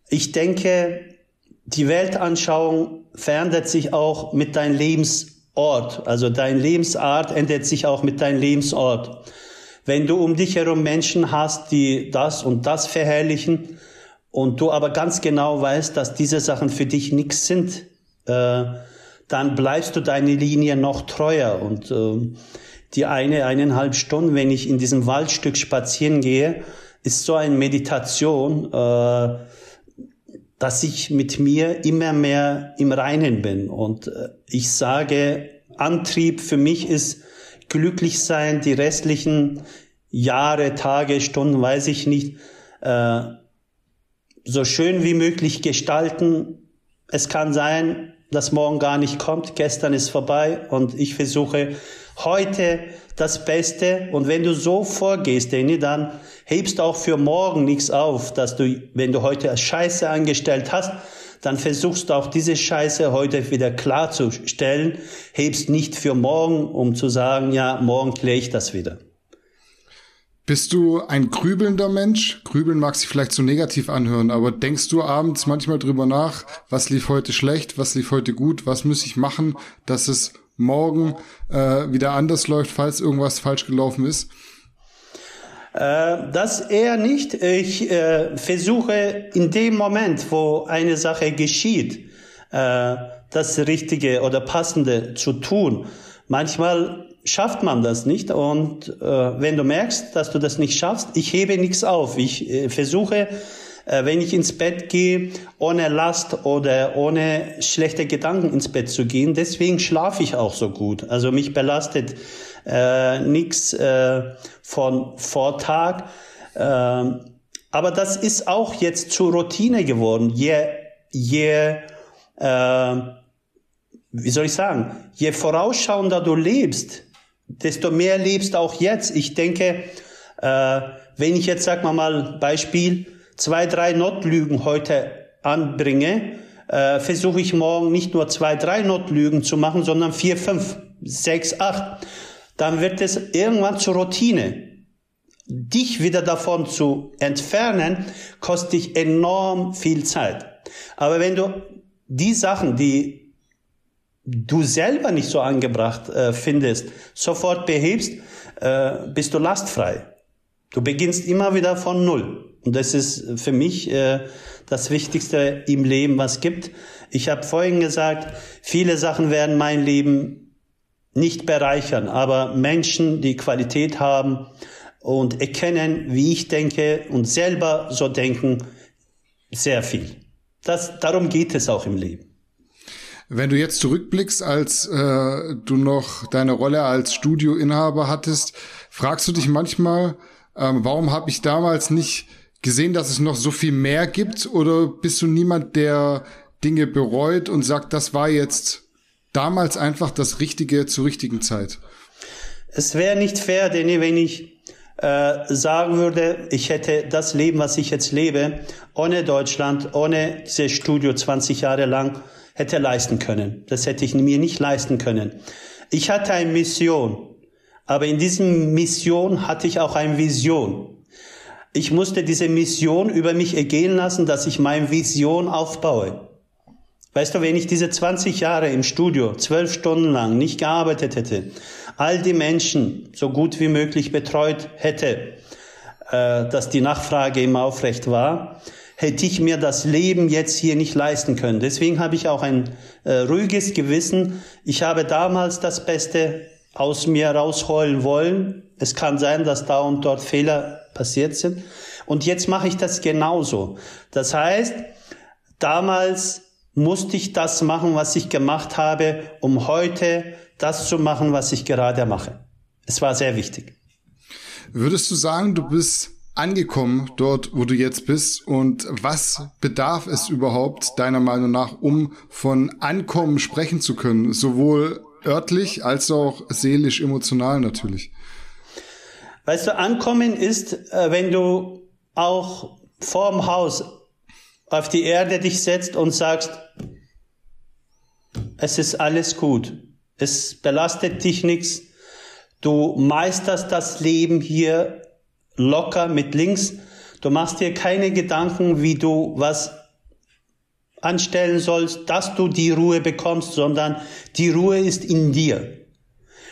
ich denke, die Weltanschauung verändert sich auch mit deinem Lebensort. Also dein Lebensart ändert sich auch mit deinem Lebensort. Wenn du um dich herum Menschen hast, die das und das verherrlichen und du aber ganz genau weißt, dass diese Sachen für dich nichts sind, äh, dann bleibst du deine Linie noch treuer. Und äh, die eine, eineinhalb Stunden, wenn ich in diesem Waldstück spazieren gehe, ist so eine Meditation, äh, dass ich mit mir immer mehr im Reinen bin. Und äh, ich sage, Antrieb für mich ist, glücklich sein, die restlichen Jahre, Tage, Stunden, weiß ich nicht, äh, so schön wie möglich gestalten. Es kann sein, dass morgen gar nicht kommt, gestern ist vorbei und ich versuche heute das Beste und wenn du so vorgehst, Danny, dann hebst auch für morgen nichts auf, dass du, wenn du heute Scheiße angestellt hast, dann versuchst du auch diese Scheiße heute wieder klarzustellen, hebst nicht für morgen, um zu sagen, ja, morgen kläre ich das wieder. Bist du ein grübelnder Mensch? Grübeln mag sich vielleicht so negativ anhören, aber denkst du abends manchmal drüber nach, was lief heute schlecht, was lief heute gut, was muss ich machen, dass es morgen äh, wieder anders läuft, falls irgendwas falsch gelaufen ist? Äh, das eher nicht. Ich äh, versuche in dem Moment, wo eine Sache geschieht, äh, das Richtige oder Passende zu tun. Manchmal schafft man das nicht und äh, wenn du merkst, dass du das nicht schaffst, ich hebe nichts auf. Ich äh, versuche, äh, wenn ich ins Bett gehe, ohne Last oder ohne schlechte Gedanken ins Bett zu gehen. Deswegen schlafe ich auch so gut. Also mich belastet äh, nichts äh, von Vortag. Äh, aber das ist auch jetzt zur Routine geworden. Je, je äh, wie soll ich sagen, je vorausschauender du lebst, desto mehr lebst auch jetzt. Ich denke, äh, wenn ich jetzt, sag mal mal, Beispiel, zwei, drei Notlügen heute anbringe, äh, versuche ich morgen nicht nur zwei, drei Notlügen zu machen, sondern vier, fünf, sechs, acht. Dann wird es irgendwann zur Routine. Dich wieder davon zu entfernen, kostet dich enorm viel Zeit. Aber wenn du die Sachen, die du selber nicht so angebracht äh, findest, sofort behebst, äh, bist du lastfrei. Du beginnst immer wieder von Null. Und das ist für mich äh, das Wichtigste im Leben, was gibt. Ich habe vorhin gesagt, viele Sachen werden mein Leben nicht bereichern, aber Menschen, die Qualität haben und erkennen, wie ich denke und selber so denken, sehr viel. Das, darum geht es auch im Leben. Wenn du jetzt zurückblickst, als äh, du noch deine Rolle als Studioinhaber hattest, fragst du dich manchmal, ähm, warum habe ich damals nicht gesehen, dass es noch so viel mehr gibt? Oder bist du niemand, der Dinge bereut und sagt, das war jetzt damals einfach das Richtige zur richtigen Zeit? Es wäre nicht fair, denn wenn ich äh, sagen würde, ich hätte das Leben, was ich jetzt lebe, ohne Deutschland, ohne dieses Studio 20 Jahre lang, hätte leisten können. Das hätte ich mir nicht leisten können. Ich hatte eine Mission, aber in diesem Mission hatte ich auch eine Vision. Ich musste diese Mission über mich ergehen lassen, dass ich meine Vision aufbaue. Weißt du, wenn ich diese 20 Jahre im Studio, zwölf Stunden lang nicht gearbeitet hätte, all die Menschen so gut wie möglich betreut hätte, äh, dass die Nachfrage immer aufrecht war, hätte ich mir das Leben jetzt hier nicht leisten können. Deswegen habe ich auch ein äh, ruhiges Gewissen. Ich habe damals das Beste aus mir rausholen wollen. Es kann sein, dass da und dort Fehler passiert sind. Und jetzt mache ich das genauso. Das heißt, damals musste ich das machen, was ich gemacht habe, um heute das zu machen, was ich gerade mache. Es war sehr wichtig. Würdest du sagen, du bist angekommen dort, wo du jetzt bist? Und was bedarf es überhaupt deiner Meinung nach, um von Ankommen sprechen zu können? Sowohl örtlich als auch seelisch, emotional natürlich. Weißt du, Ankommen ist, äh, wenn du auch vorm Haus auf die Erde dich setzt und sagst, es ist alles gut. Es belastet dich nichts. Du meisterst das Leben hier locker mit links. Du machst dir keine Gedanken, wie du was anstellen sollst, dass du die Ruhe bekommst, sondern die Ruhe ist in dir.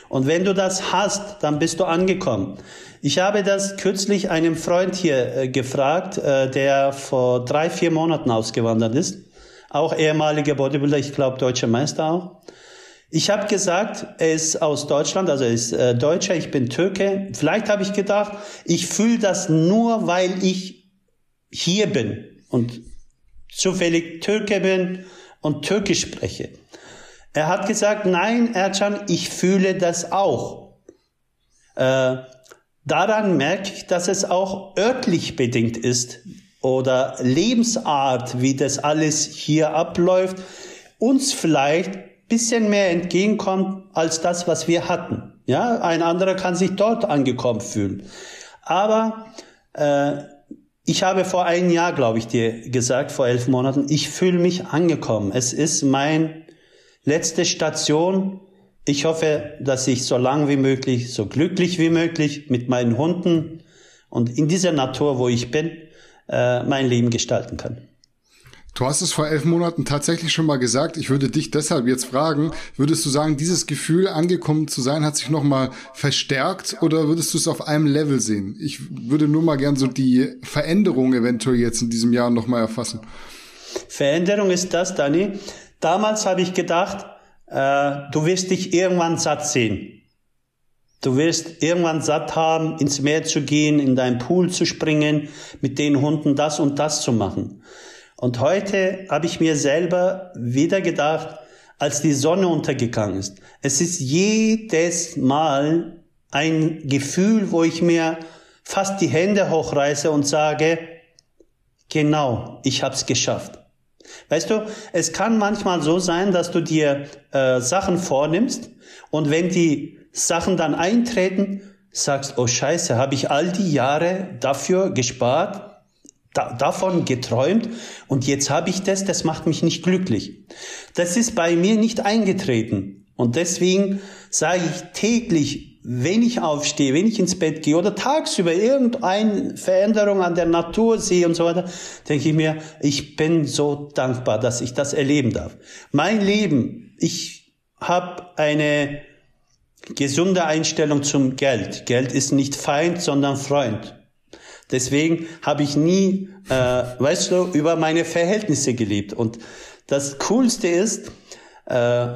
Und wenn du das hast, dann bist du angekommen. Ich habe das kürzlich einem Freund hier äh, gefragt, äh, der vor drei, vier Monaten ausgewandert ist. Auch ehemaliger Bodybuilder, ich glaube deutscher Meister auch. Ich habe gesagt, er ist aus Deutschland, also er ist äh, Deutscher, ich bin Türke. Vielleicht habe ich gedacht, ich fühle das nur, weil ich hier bin und zufällig Türke bin und Türkisch spreche. Er hat gesagt, nein, Ercan, ich fühle das auch. Äh, daran merke ich, dass es auch örtlich bedingt ist oder Lebensart, wie das alles hier abläuft, uns vielleicht bisschen mehr entgegenkommt als das, was wir hatten. Ja, ein anderer kann sich dort angekommen fühlen. Aber äh, ich habe vor einem Jahr, glaube ich, dir gesagt, vor elf Monaten, ich fühle mich angekommen. Es ist mein letzte Station. Ich hoffe, dass ich so lang wie möglich, so glücklich wie möglich mit meinen Hunden und in dieser Natur, wo ich bin, äh, mein Leben gestalten kann. Du hast es vor elf Monaten tatsächlich schon mal gesagt. Ich würde dich deshalb jetzt fragen, würdest du sagen, dieses Gefühl, angekommen zu sein, hat sich nochmal verstärkt oder würdest du es auf einem Level sehen? Ich würde nur mal gern so die Veränderung eventuell jetzt in diesem Jahr nochmal erfassen. Veränderung ist das, Dani. Damals habe ich gedacht, äh, du wirst dich irgendwann satt sehen. Du wirst irgendwann satt haben, ins Meer zu gehen, in deinen Pool zu springen, mit den Hunden das und das zu machen. Und heute habe ich mir selber wieder gedacht, als die Sonne untergegangen ist. Es ist jedes Mal ein Gefühl, wo ich mir fast die Hände hochreiße und sage, genau, ich habe es geschafft. Weißt du, es kann manchmal so sein, dass du dir äh, Sachen vornimmst und wenn die Sachen dann eintreten, sagst, oh scheiße, habe ich all die Jahre dafür gespart, da, davon geträumt und jetzt habe ich das, das macht mich nicht glücklich. Das ist bei mir nicht eingetreten. Und deswegen sage ich täglich, wenn ich aufstehe, wenn ich ins Bett gehe oder tagsüber irgendeine Veränderung an der Natur sehe und so weiter, denke ich mir, ich bin so dankbar, dass ich das erleben darf. Mein Leben, ich habe eine gesunde Einstellung zum Geld. Geld ist nicht Feind, sondern Freund. Deswegen habe ich nie, äh, weißt du, über meine Verhältnisse gelebt. Und das Coolste ist, äh,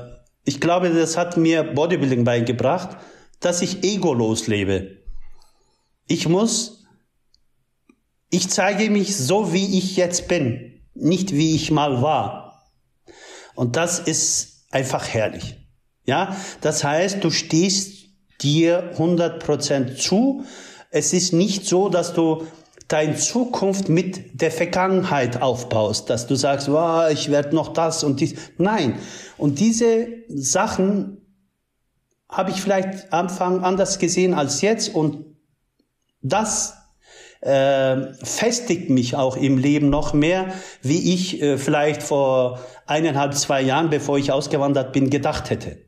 ich glaube, das hat mir Bodybuilding beigebracht, dass ich egolos lebe. Ich muss, ich zeige mich so, wie ich jetzt bin, nicht wie ich mal war. Und das ist einfach herrlich. Ja, das heißt, du stehst dir 100% zu, es ist nicht so, dass du deine Zukunft mit der Vergangenheit aufbaust, dass du sagst, wow, ich werde noch das und dies. Nein. Und diese Sachen habe ich vielleicht am Anfang anders gesehen als jetzt und das äh, festigt mich auch im Leben noch mehr, wie ich äh, vielleicht vor eineinhalb, zwei Jahren, bevor ich ausgewandert bin, gedacht hätte.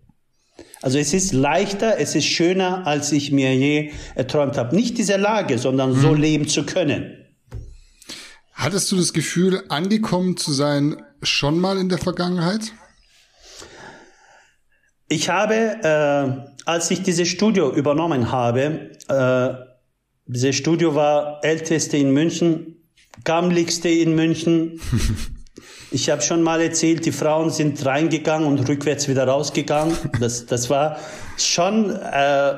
Also es ist leichter, es ist schöner, als ich mir je erträumt habe. Nicht diese Lage, sondern hm. so leben zu können. Hattest du das Gefühl, angekommen zu sein, schon mal in der Vergangenheit? Ich habe, äh, als ich dieses Studio übernommen habe, äh, dieses Studio war älteste in München, gammeligste in München. Ich habe schon mal erzählt, die Frauen sind reingegangen und rückwärts wieder rausgegangen. Das, das war schon, äh,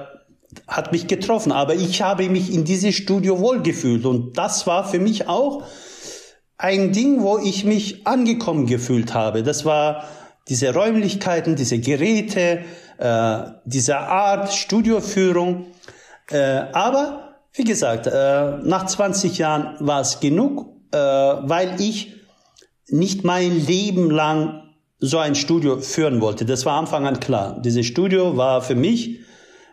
hat mich getroffen. Aber ich habe mich in dieses Studio wohlgefühlt. Und das war für mich auch ein Ding, wo ich mich angekommen gefühlt habe. Das war diese Räumlichkeiten, diese Geräte, äh, diese Art Studioführung. Äh, aber wie gesagt, äh, nach 20 Jahren war es genug, äh, weil ich nicht mein Leben lang so ein Studio führen wollte. Das war Anfang an klar. Dieses Studio war für mich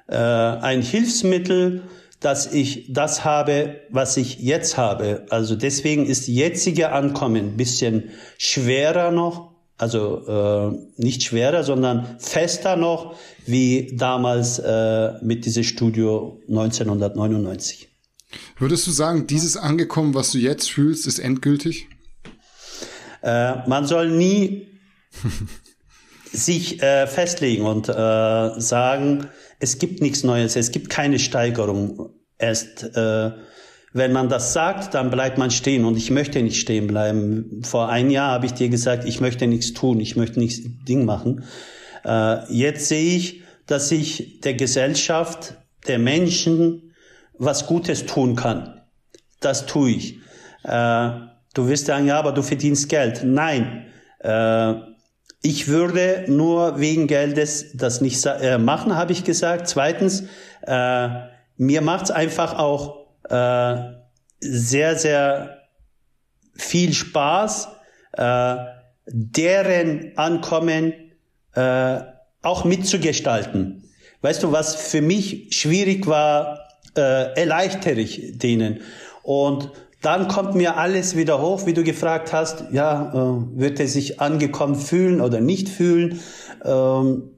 äh, ein Hilfsmittel, dass ich das habe, was ich jetzt habe. Also deswegen ist jetzige Ankommen ein bisschen schwerer noch, also äh, nicht schwerer, sondern fester noch, wie damals äh, mit diesem Studio 1999. Würdest du sagen, dieses Angekommen, was du jetzt fühlst, ist endgültig? Äh, man soll nie sich äh, festlegen und äh, sagen, es gibt nichts Neues, es gibt keine Steigerung. Erst äh, wenn man das sagt, dann bleibt man stehen und ich möchte nicht stehen bleiben. Vor einem Jahr habe ich dir gesagt, ich möchte nichts tun, ich möchte nichts Ding machen. Äh, jetzt sehe ich, dass ich der Gesellschaft, der Menschen was Gutes tun kann. Das tue ich. Äh, du wirst sagen, ja, aber du verdienst Geld. Nein. Äh, ich würde nur wegen Geldes das nicht äh, machen, habe ich gesagt. Zweitens, äh, mir macht's einfach auch äh, sehr, sehr viel Spaß, äh, deren Ankommen äh, auch mitzugestalten. Weißt du, was für mich schwierig war, äh, erleichtere ich denen. Und dann kommt mir alles wieder hoch, wie du gefragt hast, ja, äh, wird er sich angekommen fühlen oder nicht fühlen? Ähm,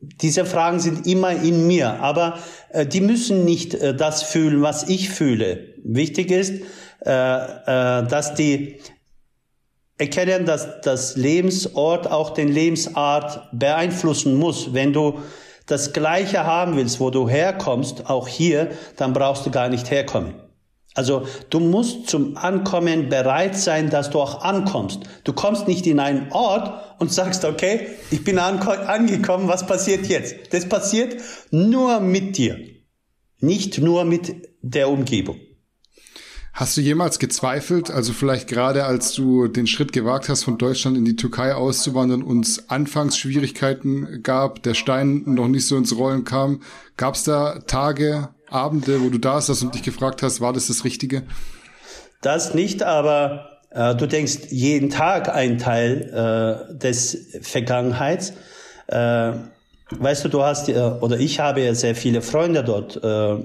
diese Fragen sind immer in mir, aber äh, die müssen nicht äh, das fühlen, was ich fühle. Wichtig ist, äh, äh, dass die erkennen, dass das Lebensort auch den Lebensart beeinflussen muss. Wenn du das Gleiche haben willst, wo du herkommst, auch hier, dann brauchst du gar nicht herkommen. Also du musst zum Ankommen bereit sein, dass du auch ankommst. Du kommst nicht in einen Ort und sagst, okay, ich bin angekommen, was passiert jetzt? Das passiert nur mit dir, nicht nur mit der Umgebung. Hast du jemals gezweifelt, also vielleicht gerade als du den Schritt gewagt hast, von Deutschland in die Türkei auszuwandern und es anfangs Schwierigkeiten gab, der Stein noch nicht so ins Rollen kam, gab es da Tage, Abende, wo du da saßt und dich gefragt hast, war das das Richtige? Das nicht, aber äh, du denkst jeden Tag ein Teil äh, des Vergangenheits. Äh, weißt du, du hast oder ich habe ja sehr viele Freunde dort äh,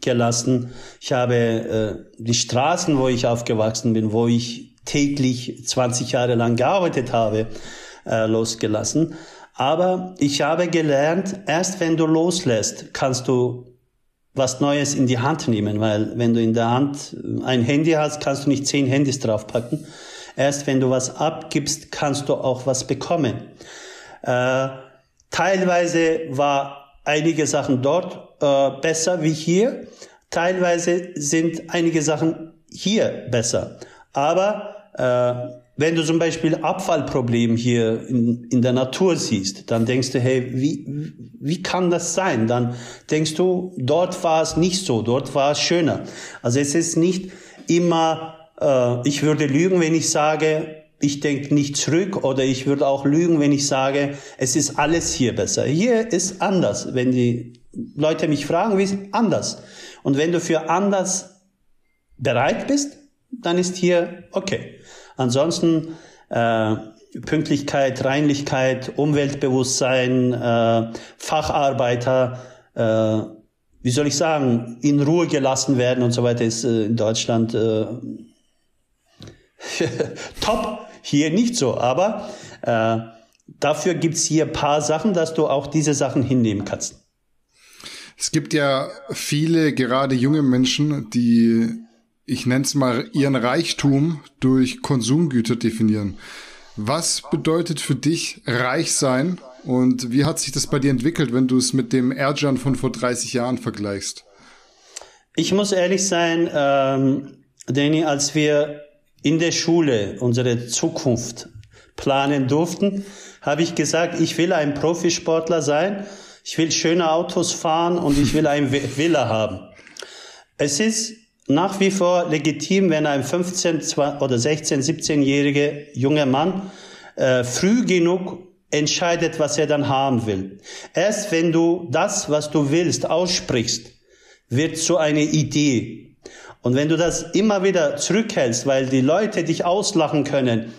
gelassen. Ich habe äh, die Straßen, wo ich aufgewachsen bin, wo ich täglich 20 Jahre lang gearbeitet habe, äh, losgelassen. Aber ich habe gelernt, erst wenn du loslässt, kannst du was Neues in die Hand nehmen, weil wenn du in der Hand ein Handy hast, kannst du nicht zehn Handys draufpacken. Erst wenn du was abgibst, kannst du auch was bekommen. Äh, teilweise war einige Sachen dort äh, besser wie hier. Teilweise sind einige Sachen hier besser. Aber äh, wenn du zum Beispiel Abfallproblem hier in, in der Natur siehst, dann denkst du, hey, wie, wie kann das sein? Dann denkst du, dort war es nicht so, dort war es schöner. Also es ist nicht immer, äh, ich würde lügen, wenn ich sage, ich denke nicht zurück oder ich würde auch lügen, wenn ich sage, es ist alles hier besser. Hier ist anders. Wenn die Leute mich fragen, wie ist anders? Und wenn du für anders bereit bist, dann ist hier okay. Ansonsten äh, Pünktlichkeit, Reinlichkeit, Umweltbewusstsein, äh, Facharbeiter. Äh, wie soll ich sagen, in Ruhe gelassen werden und so weiter, ist äh, in Deutschland äh, top. Hier nicht so, aber äh, dafür gibt's hier paar Sachen, dass du auch diese Sachen hinnehmen kannst. Es gibt ja viele, gerade junge Menschen, die, ich nenne es mal, ihren Reichtum durch Konsumgüter definieren. Was bedeutet für dich reich sein und wie hat sich das bei dir entwickelt, wenn du es mit dem Erjan von vor 30 Jahren vergleichst? Ich muss ehrlich sein, ähm, Danny, als wir in der Schule unsere Zukunft planen durften, habe ich gesagt, ich will ein Profisportler sein, ich will schöne Autos fahren und ich will ein Villa haben. Es ist nach wie vor legitim, wenn ein 15 oder 16, 17-jähriger junger Mann äh, früh genug entscheidet, was er dann haben will. Erst wenn du das, was du willst, aussprichst, wird zu einer Idee. Und wenn du das immer wieder zurückhältst, weil die Leute dich auslachen können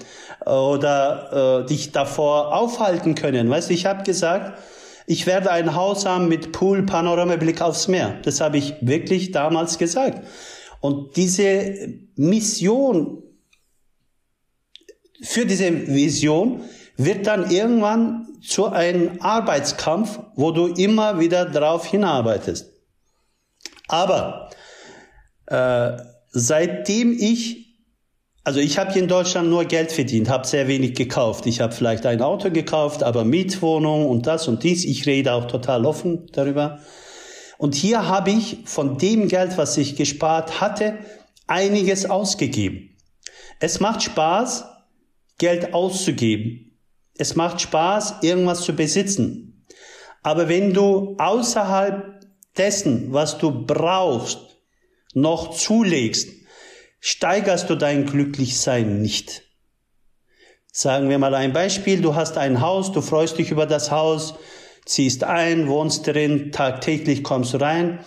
oder äh, dich davor aufhalten können, weißt du, ich habe gesagt, ich werde ein Haus haben mit Pool, Panoramablick aufs Meer. Das habe ich wirklich damals gesagt. Und diese Mission, für diese Vision wird dann irgendwann zu einem Arbeitskampf, wo du immer wieder darauf hinarbeitest. Aber äh, seitdem ich, also ich habe hier in Deutschland nur Geld verdient, habe sehr wenig gekauft. Ich habe vielleicht ein Auto gekauft, aber Mietwohnung und das und dies. Ich rede auch total offen darüber. Und hier habe ich von dem Geld, was ich gespart hatte, einiges ausgegeben. Es macht Spaß, Geld auszugeben. Es macht Spaß, irgendwas zu besitzen. Aber wenn du außerhalb dessen, was du brauchst, noch zulegst, steigerst du dein Glücklichsein nicht. Sagen wir mal ein Beispiel. Du hast ein Haus, du freust dich über das Haus, ziehst ein, wohnst drin, tagtäglich kommst du rein.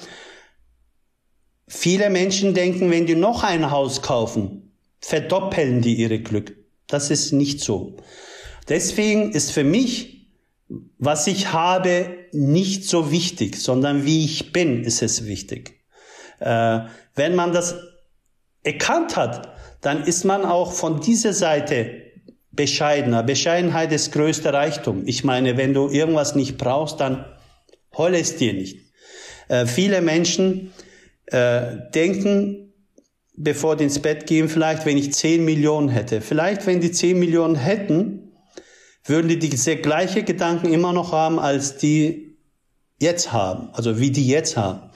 Viele Menschen denken, wenn die noch ein Haus kaufen, verdoppeln die ihre Glück. Das ist nicht so. Deswegen ist für mich, was ich habe, nicht so wichtig, sondern wie ich bin, ist es wichtig. Äh, wenn man das erkannt hat, dann ist man auch von dieser Seite bescheidener. Bescheidenheit ist größter Reichtum. Ich meine, wenn du irgendwas nicht brauchst, dann hol es dir nicht. Äh, viele Menschen äh, denken, bevor die ins Bett gehen, vielleicht, wenn ich 10 Millionen hätte. Vielleicht, wenn die 10 Millionen hätten, würden die diese gleiche Gedanken immer noch haben, als die jetzt haben, also wie die jetzt haben.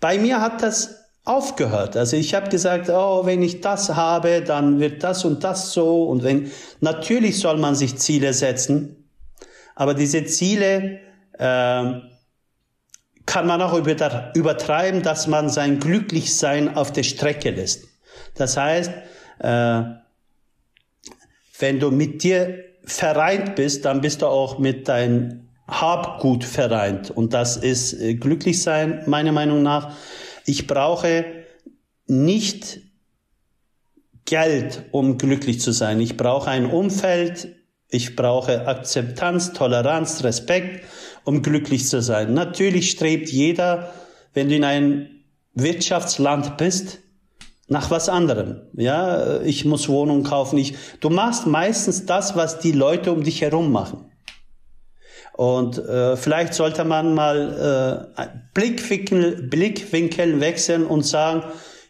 Bei mir hat das aufgehört. Also ich habe gesagt, oh, wenn ich das habe, dann wird das und das so. Und wenn natürlich soll man sich Ziele setzen, aber diese Ziele äh, kann man auch übertreiben, dass man sein Glücklichsein auf der Strecke lässt. Das heißt, äh, wenn du mit dir vereint bist, dann bist du auch mit deinem Habgut vereint. Und das ist äh, glücklich sein, meiner Meinung nach. Ich brauche nicht Geld, um glücklich zu sein. Ich brauche ein Umfeld, ich brauche Akzeptanz, Toleranz, Respekt, um glücklich zu sein. Natürlich strebt jeder, wenn du in ein Wirtschaftsland bist, nach was anderem. Ja, ich muss Wohnung kaufen. Ich, du machst meistens das, was die Leute um dich herum machen. Und äh, vielleicht sollte man mal äh, Blickwinkel, Blickwinkel wechseln und sagen,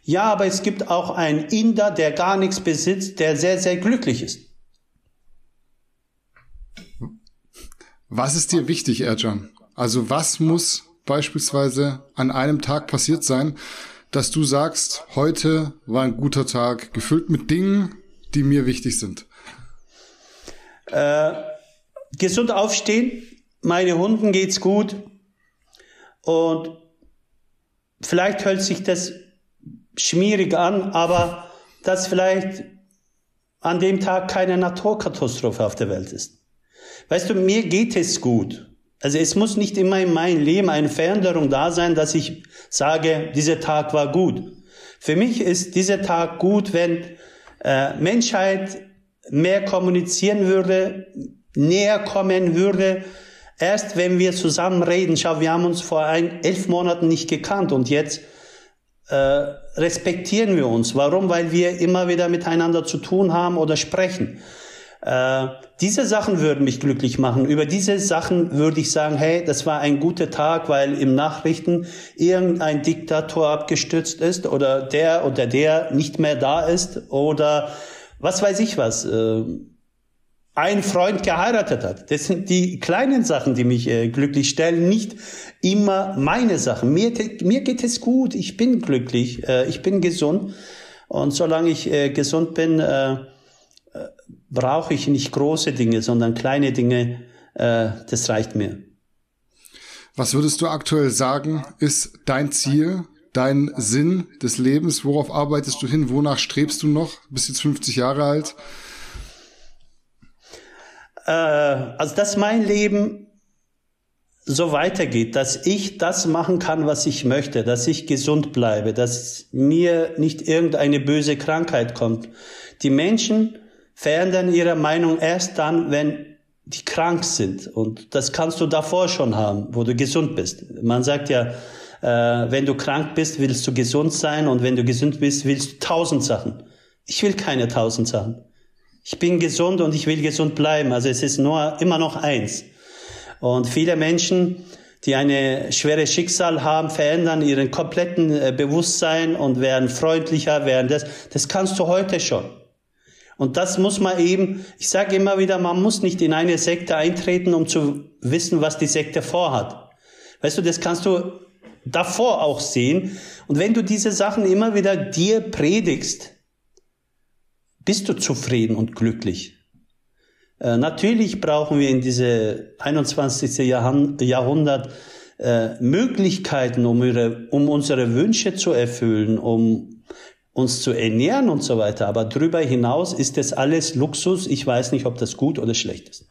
ja, aber es gibt auch einen Inder, der gar nichts besitzt, der sehr, sehr glücklich ist. Was ist dir wichtig, Erjan? Also was muss beispielsweise an einem Tag passiert sein, dass du sagst, heute war ein guter Tag, gefüllt mit Dingen, die mir wichtig sind? Äh, gesund aufstehen, meine Hunden geht's gut und vielleicht hört sich das schmierig an, aber dass vielleicht an dem Tag keine Naturkatastrophe auf der Welt ist. Weißt du, mir geht es gut. Also es muss nicht immer in meinem Leben eine Veränderung da sein, dass ich sage, dieser Tag war gut. Für mich ist dieser Tag gut, wenn äh, Menschheit mehr kommunizieren würde, näher kommen würde, Erst wenn wir zusammen reden, schau, wir haben uns vor ein, elf Monaten nicht gekannt und jetzt äh, respektieren wir uns. Warum? Weil wir immer wieder miteinander zu tun haben oder sprechen. Äh, diese Sachen würden mich glücklich machen. Über diese Sachen würde ich sagen, hey, das war ein guter Tag, weil im Nachrichten irgendein Diktator abgestürzt ist oder der oder der nicht mehr da ist oder was weiß ich was. Äh, ein Freund geheiratet hat. Das sind die kleinen Sachen, die mich äh, glücklich stellen, nicht immer meine Sachen. Mir, mir geht es gut, ich bin glücklich, äh, ich bin gesund und solange ich äh, gesund bin, äh, äh brauche ich nicht große Dinge, sondern kleine Dinge, äh, das reicht mir. Was würdest du aktuell sagen, ist dein Ziel, dein Sinn des Lebens? Worauf arbeitest du hin? Wonach strebst du noch? Bist jetzt 50 Jahre alt. Äh, also, dass mein Leben so weitergeht, dass ich das machen kann, was ich möchte, dass ich gesund bleibe, dass mir nicht irgendeine böse Krankheit kommt. Die Menschen verändern ihre Meinung erst dann, wenn die krank sind. Und das kannst du davor schon haben, wo du gesund bist. Man sagt ja, äh, wenn du krank bist, willst du gesund sein und wenn du gesund bist, willst du tausend Sachen. Ich will keine tausend Sachen. Ich bin gesund und ich will gesund bleiben. Also es ist nur immer noch eins. Und viele Menschen, die eine schwere Schicksal haben, verändern ihren kompletten äh, Bewusstsein und werden freundlicher, werden das. Das kannst du heute schon. Und das muss man eben, ich sage immer wieder, man muss nicht in eine Sekte eintreten, um zu wissen, was die Sekte vorhat. Weißt du, das kannst du davor auch sehen. Und wenn du diese Sachen immer wieder dir predigst, bist du zufrieden und glücklich? Äh, natürlich brauchen wir in diese 21. Jahrhundert äh, Möglichkeiten, um, ihre, um unsere Wünsche zu erfüllen, um uns zu ernähren und so weiter. Aber darüber hinaus ist das alles Luxus. Ich weiß nicht, ob das gut oder schlecht ist.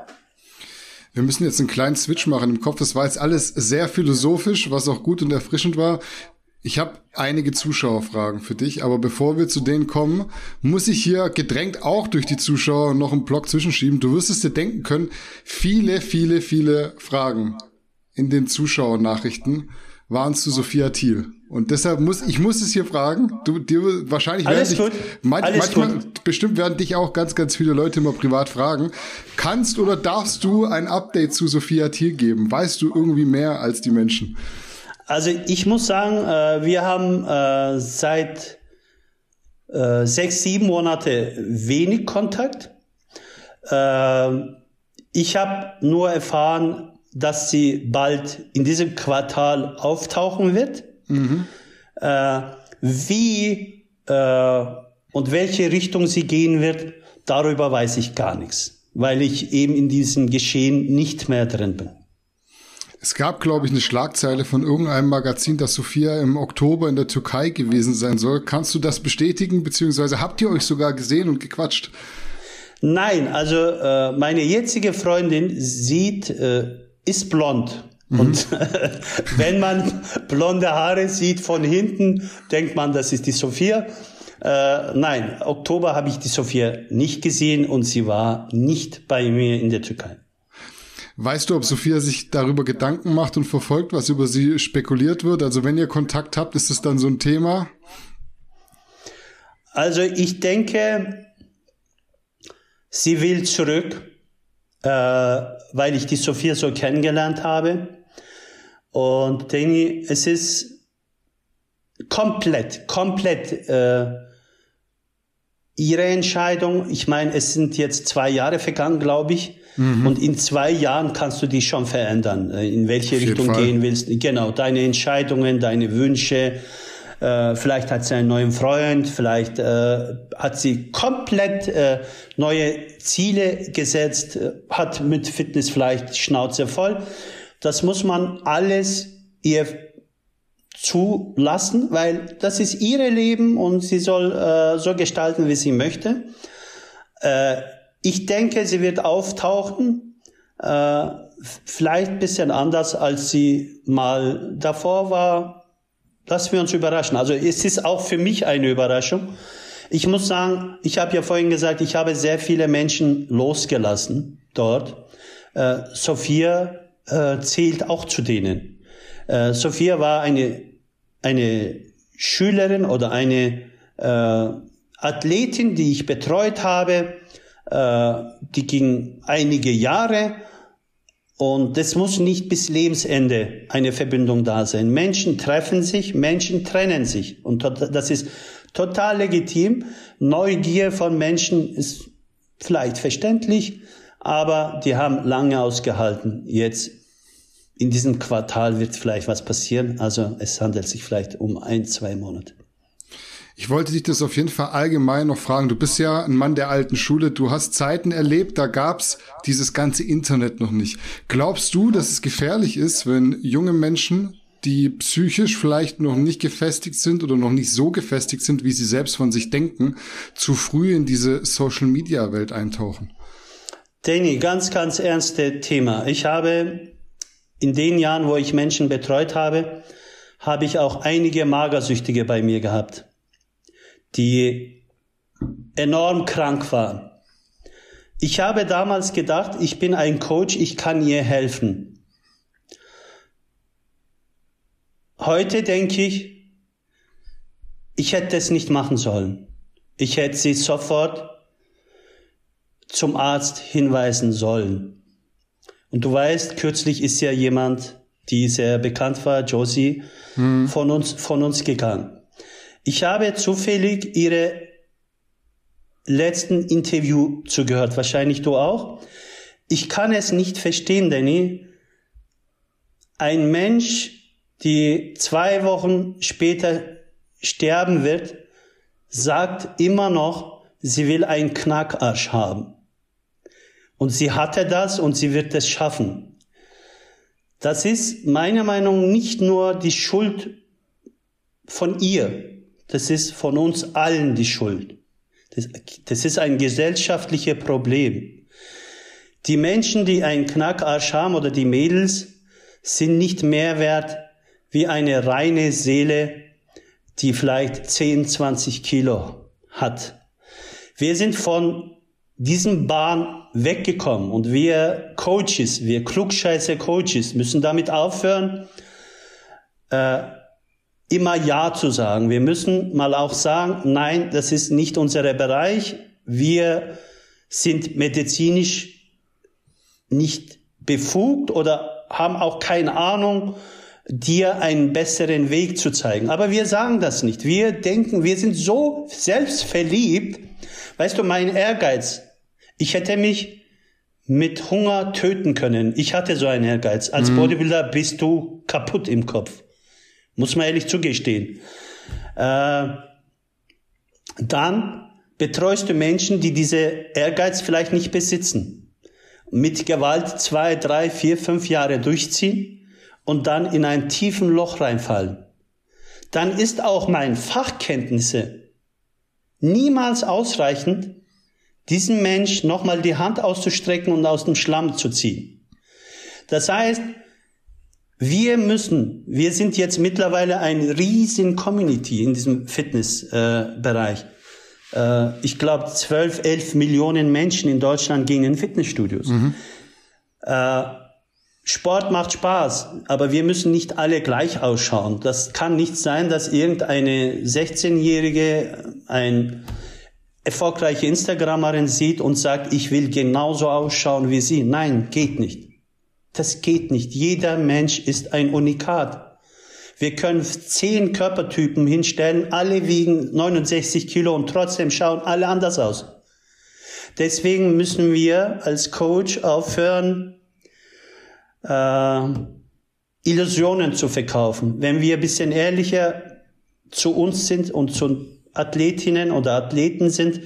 Wir müssen jetzt einen kleinen Switch machen im Kopf. Das war jetzt alles sehr philosophisch, was auch gut und erfrischend war. Ich habe einige Zuschauerfragen für dich, aber bevor wir zu denen kommen, muss ich hier gedrängt auch durch die Zuschauer noch einen Block zwischenschieben. Du wirst es dir denken können, viele, viele, viele Fragen in den Zuschauernachrichten waren zu Sophia Thiel. Und deshalb muss ich muss es hier fragen. Du dir wahrscheinlich Alles werden dich, man, Alles manchmal gut. bestimmt werden dich auch ganz ganz viele Leute immer privat fragen. Kannst oder darfst du ein Update zu Sophia Thiel geben? Weißt du irgendwie mehr als die Menschen? Also ich muss sagen, äh, wir haben äh, seit äh, sechs, sieben Monate wenig Kontakt. Ich habe nur erfahren, dass sie bald in diesem Quartal auftauchen wird. Mhm. Wie und welche Richtung sie gehen wird, darüber weiß ich gar nichts, weil ich eben in diesem Geschehen nicht mehr drin bin. Es gab, glaube ich, eine Schlagzeile von irgendeinem Magazin, dass Sophia im Oktober in der Türkei gewesen sein soll. Kannst du das bestätigen, beziehungsweise habt ihr euch sogar gesehen und gequatscht? Nein, also äh, meine jetzige Freundin sieht, äh, ist blond. Mhm. Und wenn man blonde Haare sieht von hinten, denkt man, das ist die Sophia. Äh, nein, Oktober habe ich die Sophia nicht gesehen und sie war nicht bei mir in der Türkei. Weißt du, ob Sophia sich darüber Gedanken macht und verfolgt, was über sie spekuliert wird? Also wenn ihr Kontakt habt, ist es dann so ein Thema? Also ich denke, sie will zurück, äh, weil ich die Sophia so kennengelernt habe. Und denke, es ist komplett, komplett äh, ihre Entscheidung. Ich meine, es sind jetzt zwei Jahre vergangen, glaube ich. Mhm. Und in zwei Jahren kannst du dich schon verändern, äh, in welche Richtung Fall. gehen willst. Genau, deine Entscheidungen, deine Wünsche. Äh, vielleicht hat sie einen neuen Freund, vielleicht äh, hat sie komplett äh, neue Ziele gesetzt, äh, hat mit Fitness vielleicht Schnauze voll. Das muss man alles ihr zulassen, weil das ist ihre Leben und sie soll äh, so gestalten, wie sie möchte. Äh, ich denke, sie wird auftauchen, äh, vielleicht bisschen anders, als sie mal davor war. Lassen wir uns überraschen. Also es ist auch für mich eine Überraschung. Ich muss sagen, ich habe ja vorhin gesagt, ich habe sehr viele Menschen losgelassen dort. Äh, Sophia äh, zählt auch zu denen. Äh, Sophia war eine, eine Schülerin oder eine äh, Athletin, die ich betreut habe. Äh, die ging einige Jahre und das muss nicht bis Lebensende eine Verbindung da sein. Menschen treffen sich, Menschen trennen sich. Und das ist total legitim. Neugier von Menschen ist vielleicht verständlich, aber die haben lange ausgehalten. Jetzt in diesem Quartal wird vielleicht was passieren. Also es handelt sich vielleicht um ein, zwei Monate. Ich wollte dich das auf jeden Fall allgemein noch fragen. Du bist ja ein Mann der alten Schule. Du hast Zeiten erlebt, da gab's dieses ganze Internet noch nicht. Glaubst du, dass es gefährlich ist, wenn junge Menschen, die psychisch vielleicht noch nicht gefestigt sind oder noch nicht so gefestigt sind, wie sie selbst von sich denken, zu früh in diese Social-Media-Welt eintauchen? Danny, ganz, ganz ernste Thema. Ich habe in den Jahren, wo ich Menschen betreut habe, habe ich auch einige Magersüchtige bei mir gehabt die enorm krank waren. Ich habe damals gedacht, ich bin ein Coach, ich kann ihr helfen. Heute denke ich, ich hätte es nicht machen sollen. Ich hätte sie sofort zum Arzt hinweisen sollen. Und du weißt, kürzlich ist ja jemand, die sehr bekannt war, Josie, hm. von uns, von uns gegangen. Ich habe zufällig Ihre letzten Interview zugehört, wahrscheinlich du auch. Ich kann es nicht verstehen, Danny. Ein Mensch, die zwei Wochen später sterben wird, sagt immer noch, sie will einen Knackarsch haben. Und sie hatte das und sie wird es schaffen. Das ist meiner Meinung nach nicht nur die Schuld von ihr, das ist von uns allen die Schuld. Das, das ist ein gesellschaftliches Problem. Die Menschen, die einen Knackarsch haben oder die Mädels, sind nicht mehr wert wie eine reine Seele, die vielleicht 10, 20 Kilo hat. Wir sind von diesem Bahn weggekommen und wir Coaches, wir klugscheiße Coaches müssen damit aufhören, äh, immer Ja zu sagen. Wir müssen mal auch sagen, nein, das ist nicht unser Bereich. Wir sind medizinisch nicht befugt oder haben auch keine Ahnung, dir einen besseren Weg zu zeigen. Aber wir sagen das nicht. Wir denken, wir sind so selbstverliebt. Weißt du, mein Ehrgeiz. Ich hätte mich mit Hunger töten können. Ich hatte so einen Ehrgeiz. Als mhm. Bodybuilder bist du kaputt im Kopf. Muss man ehrlich zugestehen. Äh, dann betreust du Menschen, die diese Ehrgeiz vielleicht nicht besitzen. Mit Gewalt zwei, drei, vier, fünf Jahre durchziehen und dann in ein tiefen Loch reinfallen. Dann ist auch mein Fachkenntnisse niemals ausreichend, diesen Mensch nochmal die Hand auszustrecken und aus dem Schlamm zu ziehen. Das heißt, wir müssen, wir sind jetzt mittlerweile ein riesen Community in diesem Fitnessbereich. Äh, äh, ich glaube, 12, 11 Millionen Menschen in Deutschland gehen in Fitnessstudios. Mhm. Äh, Sport macht Spaß, aber wir müssen nicht alle gleich ausschauen. Das kann nicht sein, dass irgendeine 16-Jährige ein erfolgreiche Instagramerin sieht und sagt, ich will genauso ausschauen wie sie. Nein, geht nicht. Das geht nicht. Jeder Mensch ist ein Unikat. Wir können zehn Körpertypen hinstellen, alle wiegen 69 Kilo und trotzdem schauen alle anders aus. Deswegen müssen wir als Coach aufhören, äh, Illusionen zu verkaufen. Wenn wir ein bisschen ehrlicher zu uns sind und zu Athletinnen oder Athleten sind,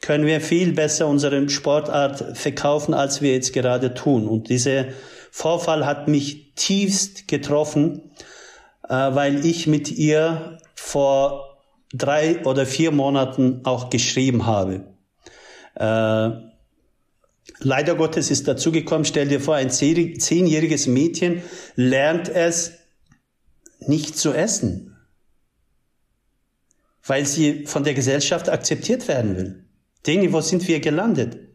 können wir viel besser unsere Sportart verkaufen, als wir jetzt gerade tun. Und diese Vorfall hat mich tiefst getroffen, äh, weil ich mit ihr vor drei oder vier Monaten auch geschrieben habe. Äh, leider Gottes ist dazu gekommen, stell dir vor, ein zehnjähriges Mädchen lernt es nicht zu essen, weil sie von der Gesellschaft akzeptiert werden will. Deni, wo sind wir gelandet?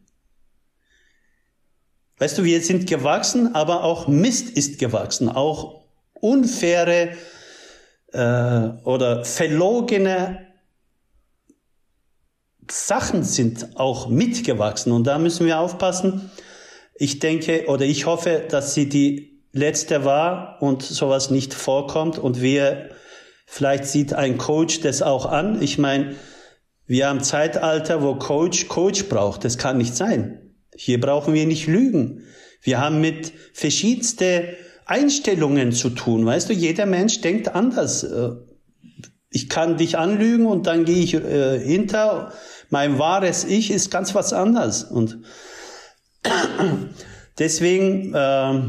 Weißt du, wir sind gewachsen, aber auch Mist ist gewachsen. Auch unfaire äh, oder verlogene Sachen sind auch mitgewachsen. Und da müssen wir aufpassen. Ich denke oder ich hoffe, dass sie die letzte war und sowas nicht vorkommt und wir vielleicht sieht ein Coach das auch an. Ich meine, wir haben Zeitalter, wo Coach Coach braucht. Das kann nicht sein. Hier brauchen wir nicht lügen. Wir haben mit verschiedenste Einstellungen zu tun. Weißt du, jeder Mensch denkt anders. Äh, ich kann dich anlügen und dann gehe ich äh, hinter. Mein wahres Ich ist ganz was anderes. Und deswegen äh,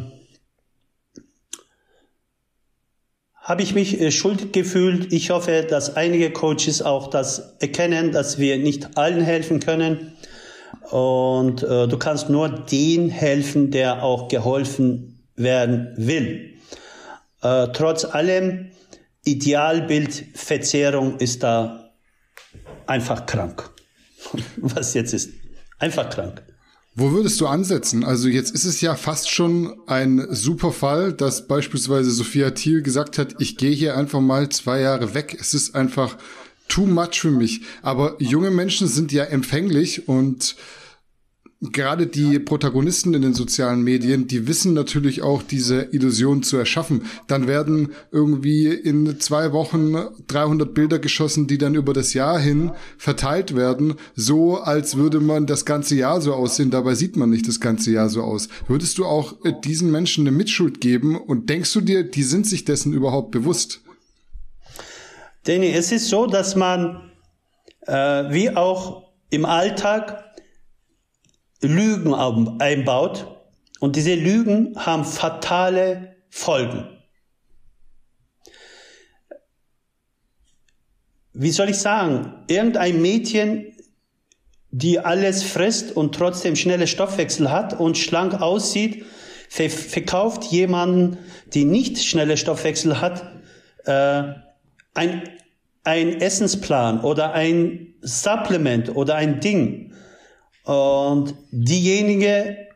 habe ich mich äh, schuldig gefühlt. Ich hoffe, dass einige Coaches auch das erkennen, dass wir nicht allen helfen können. Und äh, du kannst nur den helfen, der auch geholfen werden will. Äh, trotz allem, Idealbildverzerrung ist da einfach krank. Was jetzt ist. Einfach krank. Wo würdest du ansetzen? Also jetzt ist es ja fast schon ein super Fall, dass beispielsweise Sophia Thiel gesagt hat, ich gehe hier einfach mal zwei Jahre weg. Es ist einfach too much für mich. Aber junge Menschen sind ja empfänglich und gerade die Protagonisten in den sozialen Medien, die wissen natürlich auch diese Illusion zu erschaffen. Dann werden irgendwie in zwei Wochen 300 Bilder geschossen, die dann über das Jahr hin verteilt werden, so als würde man das ganze Jahr so aussehen. Dabei sieht man nicht das ganze Jahr so aus. Würdest du auch diesen Menschen eine Mitschuld geben und denkst du dir, die sind sich dessen überhaupt bewusst? Danny, es ist so, dass man äh, wie auch im Alltag Lügen einbaut und diese Lügen haben fatale Folgen. Wie soll ich sagen, irgendein Mädchen, die alles frisst und trotzdem schnelle Stoffwechsel hat und schlank aussieht, verkauft jemanden, die nicht schnelle Stoffwechsel hat, äh, ein, ein Essensplan oder ein Supplement oder ein Ding und diejenige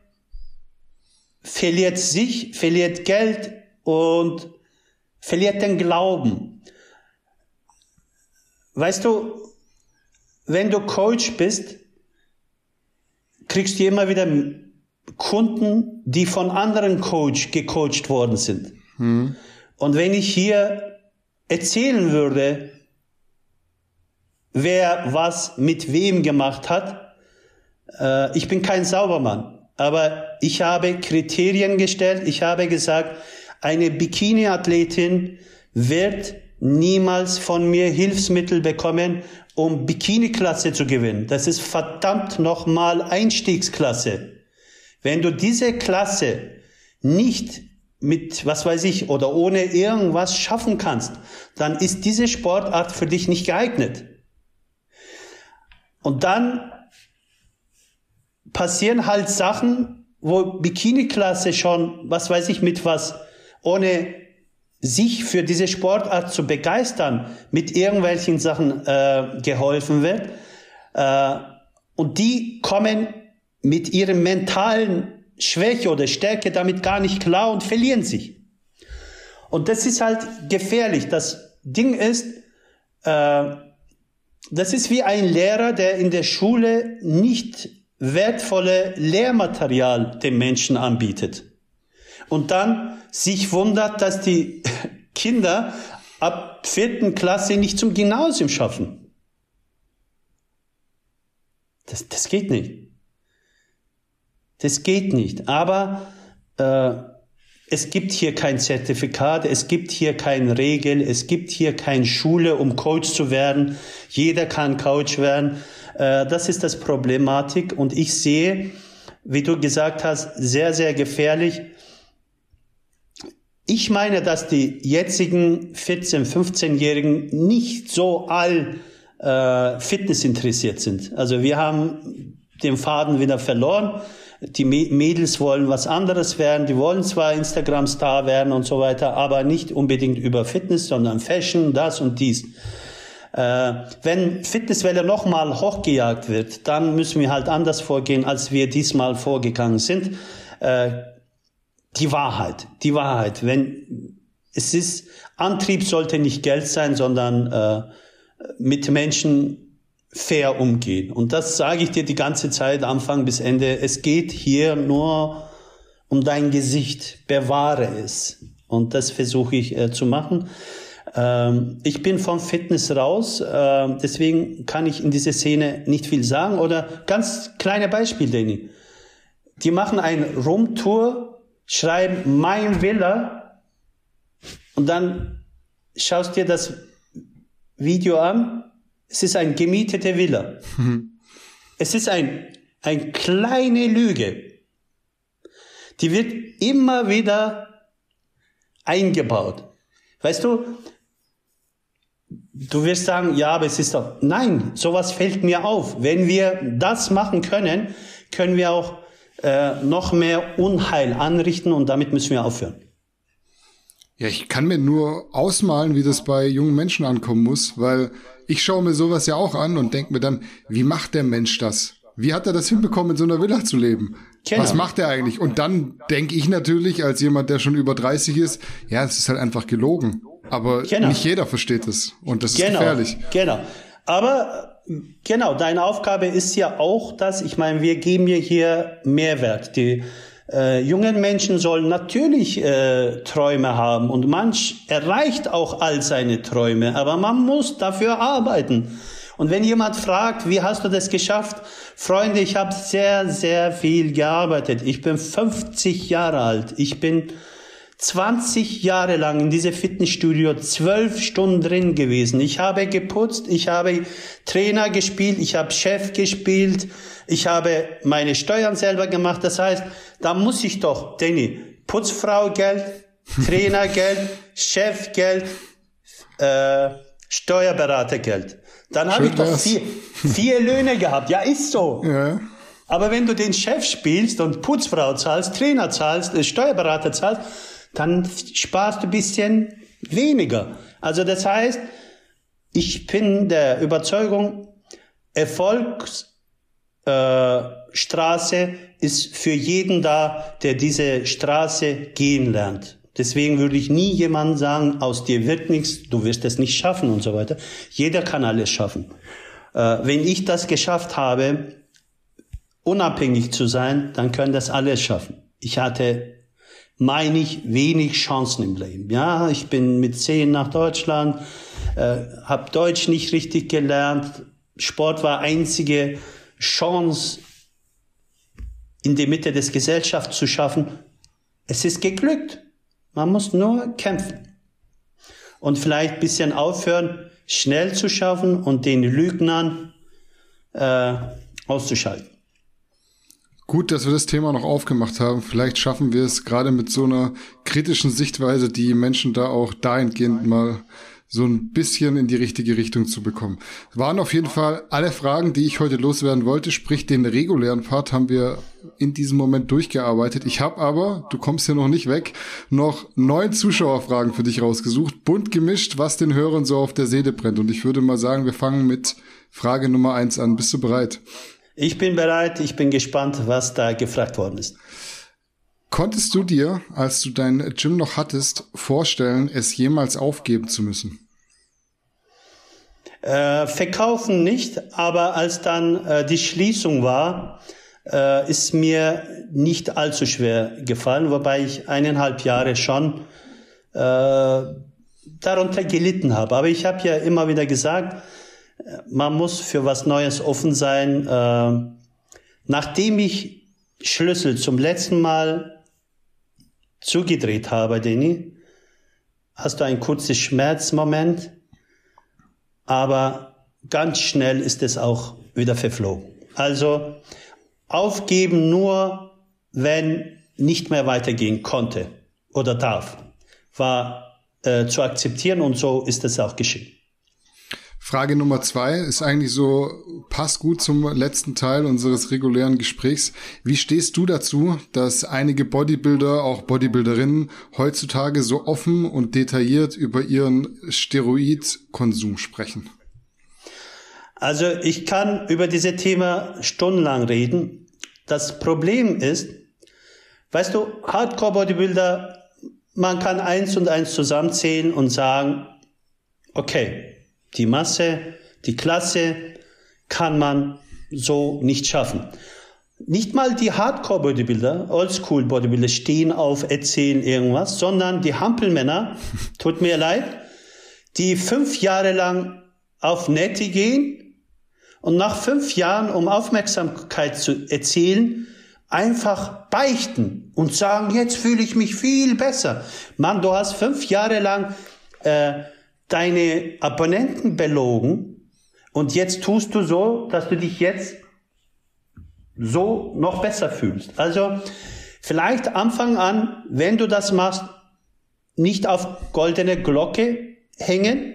verliert sich, verliert Geld und verliert den Glauben. Weißt du, wenn du Coach bist, kriegst du immer wieder Kunden, die von anderen Coach gecoacht worden sind. Hm. Und wenn ich hier erzählen würde, wer was mit wem gemacht hat, äh, ich bin kein Saubermann, aber ich habe Kriterien gestellt. Ich habe gesagt, eine Bikini-Athletin wird niemals von mir Hilfsmittel bekommen, um Bikini-Klasse zu gewinnen. Das ist verdammt nochmal Einstiegsklasse. Wenn du diese Klasse nicht mit, was weiß ich, oder ohne irgendwas schaffen kannst, dann ist diese Sportart für dich nicht geeignet. Und dann passieren halt Sachen, wo Bikini-Klasse schon, was weiß ich, mit was, ohne sich für diese Sportart zu begeistern, mit irgendwelchen Sachen äh, geholfen wird. Äh, und die kommen mit ihrem mentalen Schwäche oder Stärke damit gar nicht klar und verlieren sich. Und das ist halt gefährlich. Das Ding ist, äh, das ist wie ein Lehrer, der in der Schule nicht wertvolle Lehrmaterial dem Menschen anbietet und dann sich wundert, dass die Kinder ab vierten Klasse nicht zum Gymnasium schaffen. Das, das geht nicht. Das geht nicht. Aber äh, es gibt hier kein Zertifikat, es gibt hier keine Regel, es gibt hier keine Schule, um Coach zu werden. Jeder kann Coach werden. Äh, das ist das Problematik und ich sehe, wie du gesagt hast, sehr, sehr gefährlich. Ich meine, dass die jetzigen 14-, 15-Jährigen nicht so all äh, Fitness interessiert sind. Also wir haben den Faden wieder verloren. Die Mädels wollen was anderes werden. Die wollen zwar Instagram-Star werden und so weiter, aber nicht unbedingt über Fitness, sondern Fashion, das und dies. Äh, wenn Fitnesswelle nochmal hochgejagt wird, dann müssen wir halt anders vorgehen, als wir diesmal vorgegangen sind. äh, die Wahrheit, die Wahrheit. Wenn es ist, Antrieb sollte nicht Geld sein, sondern äh, mit Menschen fair umgehen. Und das sage ich dir die ganze Zeit, Anfang bis Ende. Es geht hier nur um dein Gesicht. Bewahre es. Und das versuche ich äh, zu machen. Ähm, ich bin vom Fitness raus, äh, deswegen kann ich in dieser Szene nicht viel sagen. Oder ganz kleine Beispiel, Danny. Die machen eine Rumtour, schreiben mein Villa und dann schaust dir das Video an. Es ist ein gemietete Villa. Mhm. Es ist ein, ein kleine Lüge. Die wird immer wieder eingebaut. Weißt du, du wirst sagen, ja, aber es ist doch, nein, sowas fällt mir auf. Wenn wir das machen können, können wir auch äh, noch mehr Unheil anrichten und damit müssen wir aufhören. Ja, ich kann mir nur ausmalen, wie das bei jungen Menschen ankommen muss, weil ich schaue mir sowas ja auch an und denke mir dann, wie macht der Mensch das? Wie hat er das hinbekommen, in so einer Villa zu leben? Genau. Was macht er eigentlich? Und dann denke ich natürlich, als jemand, der schon über 30 ist, ja, es ist halt einfach gelogen. Aber genau. nicht jeder versteht es. Und das ist genau. gefährlich. Genau. Aber genau, deine Aufgabe ist ja auch das, ich meine, wir geben ja hier Mehrwert. Die äh, jungen Menschen sollen natürlich äh, Träume haben und manch erreicht auch all seine Träume, aber man muss dafür arbeiten. Und wenn jemand fragt, wie hast du das geschafft? Freunde, ich habe sehr, sehr viel gearbeitet. Ich bin 50 Jahre alt. Ich bin 20 Jahre lang in diesem Fitnessstudio zwölf Stunden drin gewesen. Ich habe geputzt, ich habe Trainer gespielt, ich habe Chef gespielt, ich habe meine Steuern selber gemacht. Das heißt, da muss ich doch, Danny, Putzfrau Geld, Trainergeld, Chefgeld, äh, Steuerberatergeld. Dann habe ich doch vier, vier Löhne gehabt. Ja, ist so. Ja. Aber wenn du den Chef spielst und Putzfrau zahlst, Trainer zahlst, äh, Steuerberater zahlst, dann sparst du ein bisschen weniger. Also das heißt, ich bin der Überzeugung, Erfolgsstraße äh, ist für jeden da, der diese Straße gehen lernt. Deswegen würde ich nie jemandem sagen, aus dir wird nichts, du wirst es nicht schaffen und so weiter. Jeder kann alles schaffen. Äh, wenn ich das geschafft habe, unabhängig zu sein, dann können das alles schaffen. Ich hatte, meine ich, wenig Chancen im Leben. Ja, ich bin mit zehn nach Deutschland, äh, habe Deutsch nicht richtig gelernt. Sport war einzige Chance, in die Mitte des Gesellschafts zu schaffen. Es ist geglückt. Man muss nur kämpfen. Und vielleicht bisschen aufhören, schnell zu schaffen und den Lügnern äh, auszuschalten. Gut, dass wir das Thema noch aufgemacht haben. Vielleicht schaffen wir es gerade mit so einer kritischen Sichtweise, die Menschen da auch dahingehend mal so ein bisschen in die richtige Richtung zu bekommen. Waren auf jeden Fall alle Fragen, die ich heute loswerden wollte. Sprich, den regulären Part haben wir in diesem Moment durchgearbeitet. Ich habe aber, du kommst hier noch nicht weg, noch neun Zuschauerfragen für dich rausgesucht. Bunt gemischt, was den Hörern so auf der Seele brennt. Und ich würde mal sagen, wir fangen mit Frage Nummer eins an. Bist du bereit? Ich bin bereit. Ich bin gespannt, was da gefragt worden ist. Konntest du dir, als du dein Gym noch hattest, vorstellen, es jemals aufgeben zu müssen? Äh, verkaufen nicht, aber als dann äh, die Schließung war, äh, ist mir nicht allzu schwer gefallen, wobei ich eineinhalb Jahre schon äh, darunter gelitten habe. Aber ich habe ja immer wieder gesagt, man muss für was Neues offen sein. Äh, nachdem ich Schlüssel zum letzten Mal zugedreht habe, Denny, hast du einen kurzen Schmerzmoment, aber ganz schnell ist es auch wieder verflogen. Also aufgeben nur, wenn nicht mehr weitergehen konnte oder darf, war äh, zu akzeptieren und so ist es auch geschehen. Frage Nummer zwei ist eigentlich so, passt gut zum letzten Teil unseres regulären Gesprächs. Wie stehst du dazu, dass einige Bodybuilder, auch Bodybuilderinnen, heutzutage so offen und detailliert über ihren Steroidkonsum sprechen? Also ich kann über dieses Thema stundenlang reden. Das Problem ist, weißt du, Hardcore-Bodybuilder, man kann eins und eins zusammenzählen und sagen, okay, die Masse, die Klasse kann man so nicht schaffen. Nicht mal die Hardcore-Bodybuilder, Oldschool-Bodybuilder stehen auf, erzählen irgendwas, sondern die Hampelmänner, tut mir leid, die fünf Jahre lang auf Nette gehen und nach fünf Jahren, um Aufmerksamkeit zu erzielen, einfach beichten und sagen, jetzt fühle ich mich viel besser. Mann, du hast fünf Jahre lang äh, deine Abonnenten belogen und jetzt tust du so, dass du dich jetzt so noch besser fühlst. Also vielleicht Anfang an, wenn du das machst, nicht auf goldene Glocke hängen,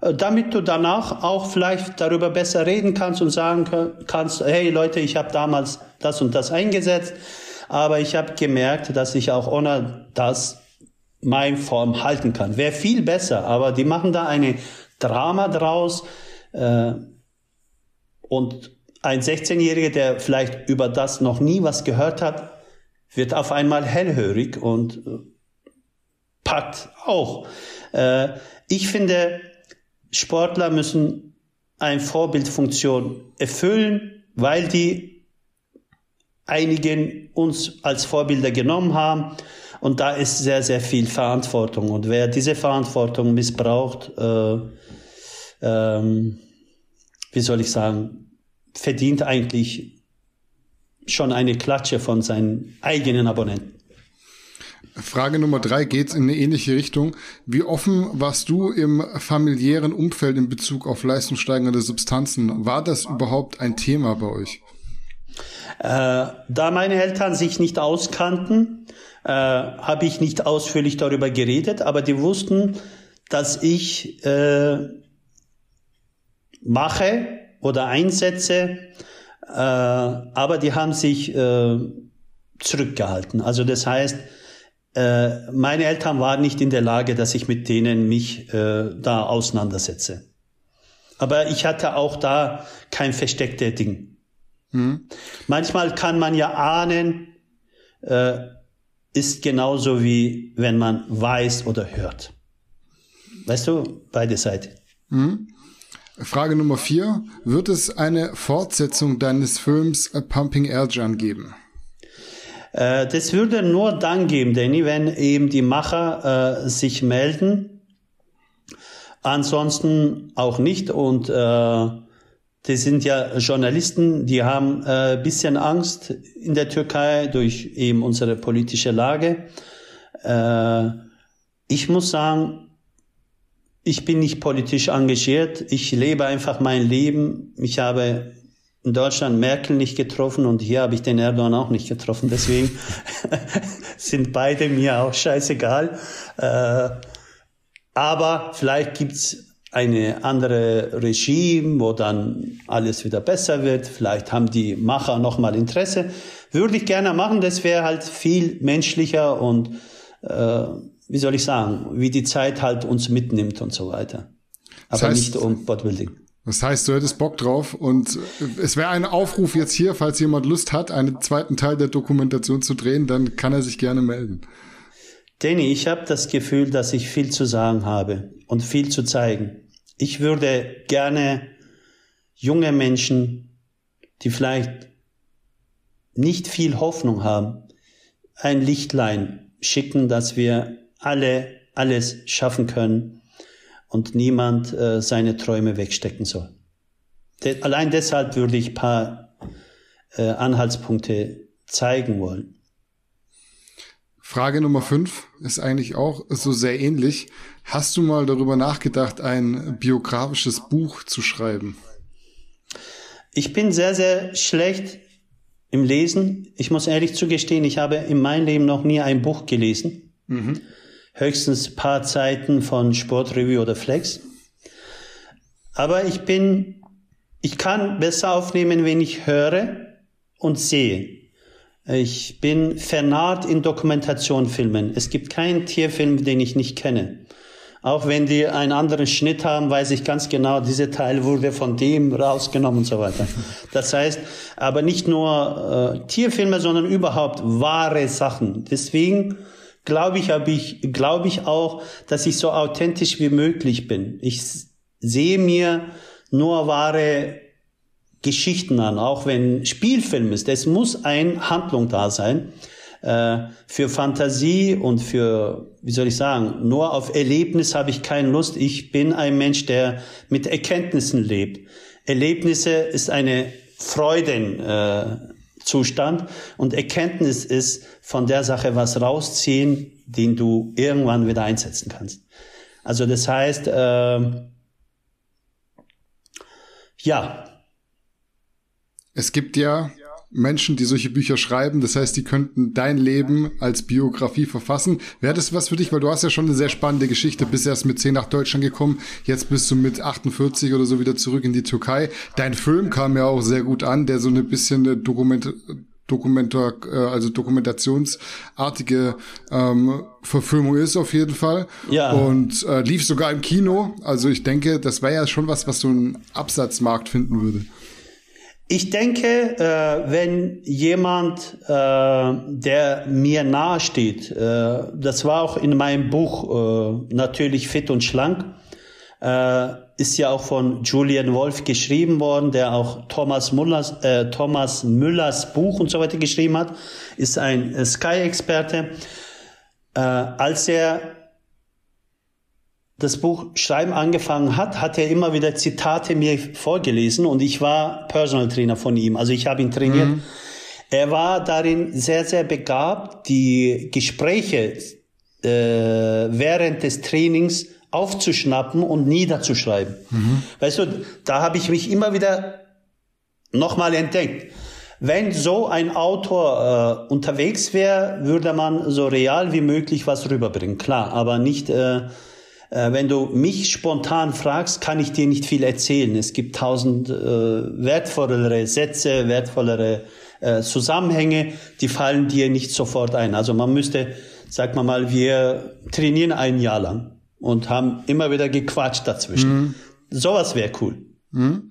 äh, damit du danach auch vielleicht darüber besser reden kannst und sagen kannst, hey Leute, ich habe damals das und das eingesetzt, aber ich habe gemerkt, dass ich auch ohne das mein Form halten kann. Wäre viel besser, aber die machen da eine Drama draus äh, und ein 16-Jähriger, der vielleicht über das noch nie was gehört hat, wird auf einmal hellhörig und äh, packt auch. Äh, ich finde, Sportler müssen eine Vorbildfunktion erfüllen, weil die einigen uns als Vorbilder genommen haben. Und da ist sehr, sehr viel Verantwortung. Und wer diese Verantwortung missbraucht, äh, ähm, wie soll ich sagen, verdient eigentlich schon eine Klatsche von seinen eigenen Abonnenten. Frage Nummer drei geht in eine ähnliche Richtung. Wie offen warst du im familiären Umfeld in Bezug auf leistungssteigende Substanzen? War das überhaupt ein Thema bei euch? Äh, da meine Eltern sich nicht auskannten, äh, habe ich nicht ausführlich darüber geredet, aber die wussten, dass ich äh, mache oder einsetze, äh, aber die haben sich äh, zurückgehalten. Also das heißt, äh, meine Eltern waren nicht in der Lage, dass ich mit denen mich äh, da auseinandersetze. Aber ich hatte auch da kein verstecktes Ding. Hm. Manchmal kann man ja ahnen, äh, ist genauso wie wenn man weiß oder hört. Weißt du, beide Seiten. Hm. Frage Nummer vier. Wird es eine Fortsetzung deines Films Pumping Erjan geben? Äh, das würde nur dann geben, Danny, wenn eben die Macher äh, sich melden. Ansonsten auch nicht. Und äh, die sind ja Journalisten, die haben äh, bisschen Angst in der Türkei durch eben unsere politische Lage. Äh, ich muss sagen, ich bin nicht politisch engagiert. Ich lebe einfach mein Leben. Ich habe in Deutschland Merkel nicht getroffen und hier habe ich den Erdogan auch nicht getroffen. Deswegen sind beide mir auch scheißegal. Äh, aber vielleicht gibt's eine andere Regime, wo dann alles wieder besser wird. Vielleicht haben die Macher nochmal Interesse. Würde ich gerne machen. Das wäre halt viel menschlicher und äh, wie soll ich sagen, wie die Zeit halt uns mitnimmt und so weiter. Aber das heißt, nicht um Bodybuilding. Das heißt, du hättest Bock drauf und es wäre ein Aufruf jetzt hier, falls jemand Lust hat, einen zweiten Teil der Dokumentation zu drehen, dann kann er sich gerne melden. Danny, ich habe das Gefühl, dass ich viel zu sagen habe und viel zu zeigen. Ich würde gerne junge Menschen, die vielleicht nicht viel Hoffnung haben, ein Lichtlein schicken, dass wir alle alles schaffen können und niemand äh, seine Träume wegstecken soll. De allein deshalb würde ich paar äh, Anhaltspunkte zeigen wollen. Frage Nummer fünf ist eigentlich auch so sehr ähnlich. Hast du mal darüber nachgedacht, ein biografisches Buch zu schreiben? Ich bin sehr, sehr schlecht im Lesen. Ich muss ehrlich zugestehen, ich habe in meinem Leben noch nie ein Buch gelesen. Mhm höchstens paar Zeiten von Sportreview oder Flex. Aber ich bin, ich kann besser aufnehmen, wenn ich höre und sehe. Ich bin vernarrt in Dokumentationfilmen. Es gibt keinen Tierfilm, den ich nicht kenne. Auch wenn die einen anderen Schnitt haben, weiß ich ganz genau, dieser Teil wurde von dem rausgenommen und so weiter. Das heißt, aber nicht nur äh, Tierfilme, sondern überhaupt wahre Sachen. Deswegen glaube ich, ich, glaube ich auch, dass ich so authentisch wie möglich bin. Ich sehe mir nur wahre Geschichten an, auch wenn Spielfilm ist. Es muss eine Handlung da sein. Äh, für Fantasie und für, wie soll ich sagen, nur auf Erlebnis habe ich keine Lust. Ich bin ein Mensch, der mit Erkenntnissen lebt. Erlebnisse ist eine Freudenzustand äh, und Erkenntnis ist von der Sache was rausziehen, den du irgendwann wieder einsetzen kannst. Also das heißt, äh, ja. Es gibt ja Menschen, die solche Bücher schreiben. Das heißt, die könnten dein Leben als Biografie verfassen. Wäre das was für dich? Weil du hast ja schon eine sehr spannende Geschichte. Bist erst mit 10 nach Deutschland gekommen. Jetzt bist du mit 48 oder so wieder zurück in die Türkei. Dein Film kam ja auch sehr gut an, der so eine bisschen eine Dokument Dokumentar, äh, also dokumentationsartige ähm, Verfilmung ist auf jeden Fall. Ja. Und äh, lief sogar im Kino. Also ich denke, das wäre ja schon was, was so ein Absatzmarkt finden würde. Ich denke, äh, wenn jemand, äh, der mir nahe steht, äh, das war auch in meinem Buch äh, natürlich fit und schlank, äh, ist ja auch von Julian Wolf geschrieben worden, der auch Thomas Müllers, äh, Thomas Müllers Buch und so weiter geschrieben hat, ist ein Sky-Experte. als er das Buch Schreiben angefangen hat, hat er immer wieder Zitate mir vorgelesen und ich war Personal Trainer von ihm. Also ich habe ihn trainiert. Mhm. Er war darin sehr, sehr begabt, die Gespräche äh, während des Trainings aufzuschnappen und niederzuschreiben. Mhm. Weißt du, da habe ich mich immer wieder nochmal entdeckt. Wenn so ein Autor äh, unterwegs wäre, würde man so real wie möglich was rüberbringen. Klar, aber nicht äh, wenn du mich spontan fragst, kann ich dir nicht viel erzählen. Es gibt tausend äh, wertvollere Sätze, wertvollere äh, Zusammenhänge, die fallen dir nicht sofort ein. Also man müsste, sag mal mal, wir trainieren ein Jahr lang und haben immer wieder gequatscht dazwischen. Mhm. Sowas wäre cool. Mhm.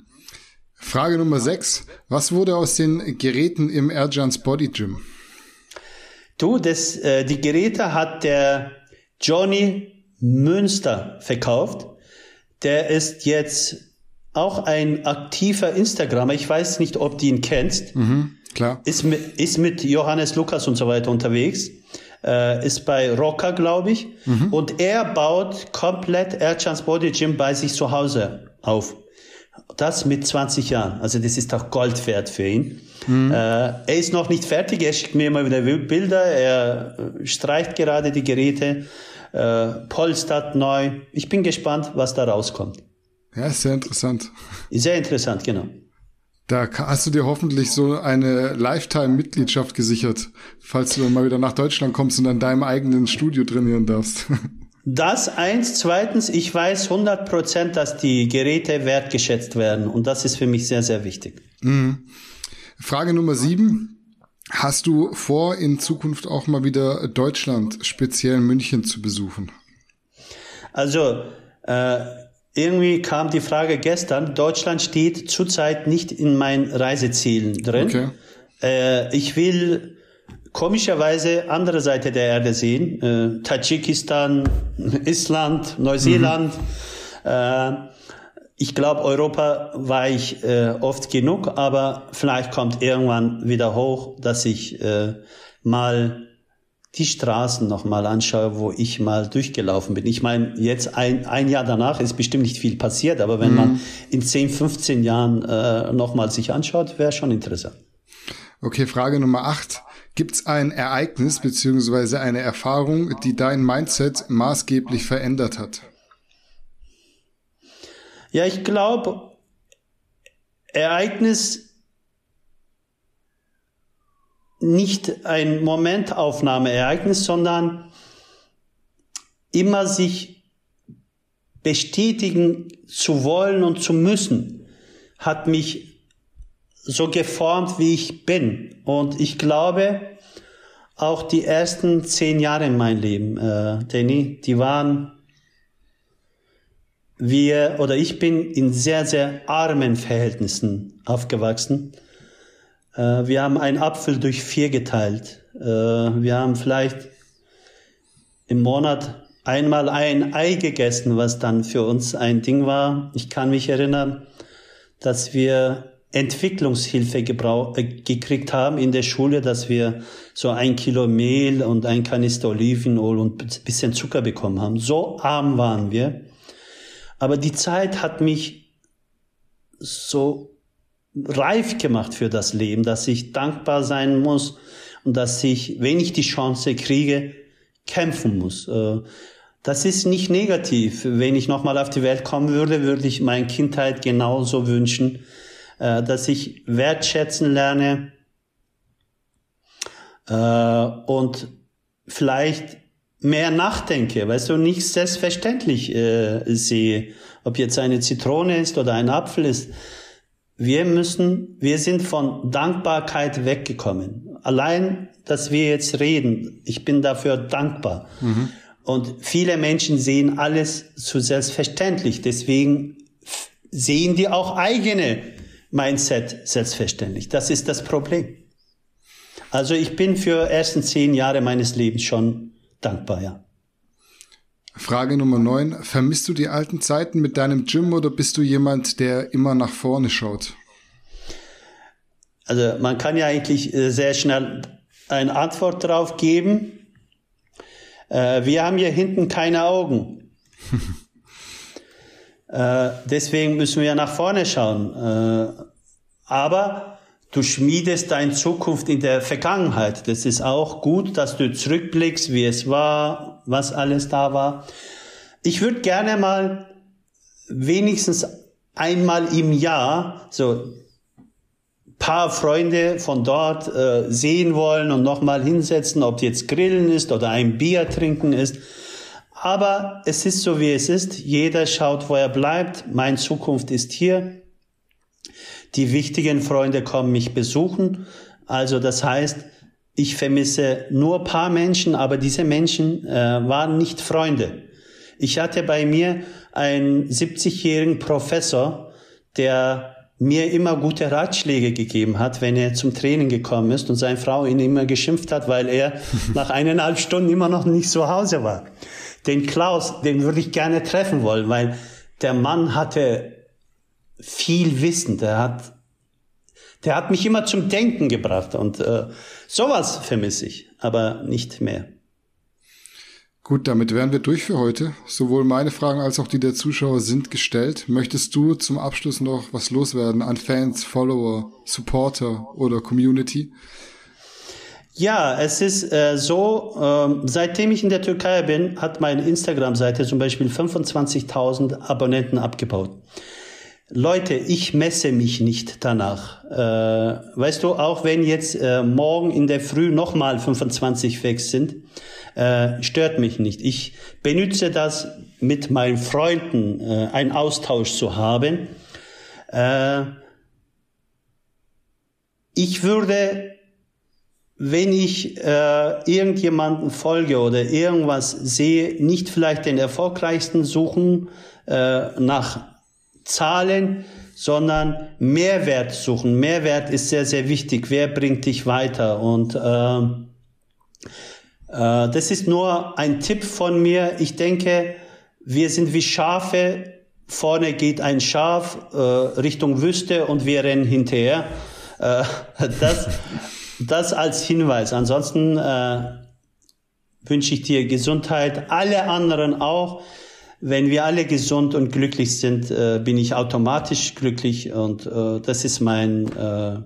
Frage Nummer 6. Was wurde aus den Geräten im Erjans Body Gym? Du, das, äh, die Geräte hat der Johnny Münster verkauft. Der ist jetzt auch ein aktiver Instagrammer. Ich weiß nicht, ob du ihn kennst. Mhm, klar. Ist mit, ist mit Johannes Lukas und so weiter unterwegs. Äh, ist bei Rocker, glaube ich. Mhm. Und er baut komplett Airchance Body Gym bei sich zu Hause auf. Das mit 20 Jahren. Also das ist auch Gold wert für ihn. Mhm. Äh, er ist noch nicht fertig. Er schickt mir immer wieder Bilder. Er äh, streicht gerade die Geräte äh, polstert neu. Ich bin gespannt, was da rauskommt. Ja, sehr interessant. Sehr interessant, genau. Da hast du dir hoffentlich so eine Lifetime-Mitgliedschaft gesichert, falls du dann mal wieder nach Deutschland kommst und an deinem eigenen Studio trainieren darfst. Das eins. Zweitens, ich weiß 100 Prozent, dass die Geräte wertgeschätzt werden. Und das ist für mich sehr, sehr wichtig. Mhm. Frage Nummer sieben. Hast du vor, in Zukunft auch mal wieder Deutschland, speziell München, zu besuchen? Also, äh, irgendwie kam die Frage gestern, Deutschland steht zurzeit nicht in meinen Reisezielen drin. Okay. Äh, ich will komischerweise andere Seite der Erde sehen. Äh, Tadschikistan, Island, Neuseeland. Mhm. Ich glaube, Europa war ich äh, oft genug, aber vielleicht kommt irgendwann wieder hoch, dass ich äh, mal die Straßen noch mal anschaue, wo ich mal durchgelaufen bin. Ich meine, jetzt ein, ein Jahr danach ist bestimmt nicht viel passiert, aber wenn mhm. man in 10, 15 Jahren äh, noch mal sich anschaut, wäre schon interessant. Okay, Frage Nummer 8. Gibt es ein Ereignis beziehungsweise eine Erfahrung, die dein Mindset maßgeblich verändert hat? Ja, ich glaube, Ereignis nicht ein Momentaufnahmeereignis, sondern immer sich bestätigen zu wollen und zu müssen, hat mich so geformt, wie ich bin. Und ich glaube, auch die ersten zehn Jahre in meinem Leben, äh, Danny, die waren wir oder ich bin in sehr, sehr armen Verhältnissen aufgewachsen. Äh, wir haben einen Apfel durch vier geteilt. Äh, wir haben vielleicht im Monat einmal ein Ei gegessen, was dann für uns ein Ding war. Ich kann mich erinnern, dass wir Entwicklungshilfe äh, gekriegt haben in der Schule, dass wir so ein Kilo Mehl und ein Kanister Olivenöl und ein bisschen Zucker bekommen haben. So arm waren wir. Aber die Zeit hat mich so reif gemacht für das Leben, dass ich dankbar sein muss und dass ich, wenn ich die Chance kriege, kämpfen muss. Äh, das ist nicht negativ. Wenn ich nochmal auf die Welt kommen würde, würde ich meine Kindheit genauso wünschen, äh, dass ich wertschätzen lerne äh, und vielleicht mehr nachdenke, weißt du, nicht selbstverständlich sehe, ob jetzt eine Zitrone ist oder ein Apfel ist. Wir müssen, wir sind von Dankbarkeit weggekommen. Allein, dass wir jetzt reden, ich bin dafür dankbar. Mhm. Und viele Menschen sehen alles zu selbstverständlich. Deswegen sehen die auch eigene Mindset selbstverständlich. Das ist das Problem. Also ich bin für ersten zehn Jahre meines Lebens schon dankbar, ja. Frage Nummer 9. Vermisst du die alten Zeiten mit deinem Gym oder bist du jemand, der immer nach vorne schaut? Also man kann ja eigentlich äh, sehr schnell eine Antwort darauf geben. Äh, wir haben hier hinten keine Augen. äh, deswegen müssen wir nach vorne schauen. Aber du schmiedest deine Zukunft in der Vergangenheit. Das ist auch gut, dass du zurückblickst, wie es war, was alles da war. Ich würde gerne mal wenigstens einmal im Jahr so paar Freunde von dort äh, sehen wollen und nochmal hinsetzen, ob jetzt Grillen ist oder ein Bier trinken ist. Aber es ist so, wie es ist. Jeder schaut, wo er bleibt. Meine Zukunft ist hier. Die wichtigen Freunde kommen mich besuchen. Also das heißt, ich vermisse nur paar Menschen, aber diese Menschen äh, waren nicht Freunde. Ich hatte bei mir einen 70-jährigen Professor, der mir immer gute Ratschläge gegeben hat, wenn er zum Training gekommen ist und seine Frau ihn immer geschimpft hat, weil er nach eineinhalb Stunden immer noch nicht zu Hause war. Den Klaus, den würde ich gerne treffen wollen, weil der Mann hatte viel Wissen, der hat der hat mich immer zum Denken gebracht und äh, sowas vermisse ich, aber nicht mehr. Gut, damit wären wir durch für heute. Sowohl meine Fragen als auch die der Zuschauer sind gestellt. Möchtest du zum Abschluss noch was loswerden an Fans, Follower, Supporter oder Community? Ja, es ist äh, so, äh, seitdem ich in der Türkei bin, hat meine Instagram-Seite zum Beispiel 25.000 Abonnenten abgebaut. Leute, ich messe mich nicht danach. Äh, weißt du, auch wenn jetzt äh, morgen in der Früh nochmal 25 weg sind, äh, stört mich nicht. Ich benutze das mit meinen Freunden, äh, einen Austausch zu haben. Äh, ich würde, wenn ich äh, irgendjemanden folge oder irgendwas sehe, nicht vielleicht den erfolgreichsten suchen äh, nach Zahlen, sondern Mehrwert suchen. Mehrwert ist sehr, sehr wichtig. Wer bringt dich weiter? Und äh, äh, das ist nur ein Tipp von mir. Ich denke, wir sind wie Schafe. Vorne geht ein Schaf äh, Richtung Wüste und wir rennen hinterher. Äh, das, das als Hinweis. Ansonsten äh, wünsche ich dir Gesundheit, alle anderen auch wenn wir alle gesund und glücklich sind, äh, bin ich automatisch glücklich und äh, das ist mein äh,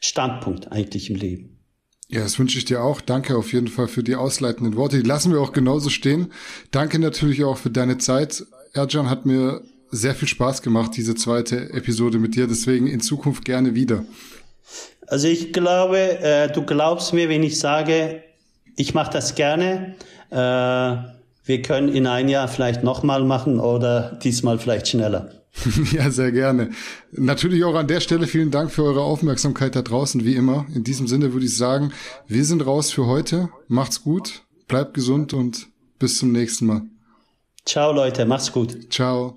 Standpunkt eigentlich im Leben. Ja, das wünsche ich dir auch. Danke auf jeden Fall für die ausleitenden Worte. Die lassen wir auch genauso stehen. Danke natürlich auch für deine Zeit. Erjan hat mir sehr viel Spaß gemacht, diese zweite Episode mit dir. Deswegen in Zukunft gerne wieder. Also ich glaube, äh, du glaubst mir, wenn ich sage, ich mache das gerne. Äh, wir können in ein Jahr vielleicht nochmal machen oder diesmal vielleicht schneller. ja, sehr gerne. Natürlich auch an der Stelle vielen Dank für eure Aufmerksamkeit da draußen, wie immer. In diesem Sinne würde ich sagen, wir sind raus für heute. Macht's gut, bleibt gesund und bis zum nächsten Mal. Ciao Leute, macht's gut. Ciao.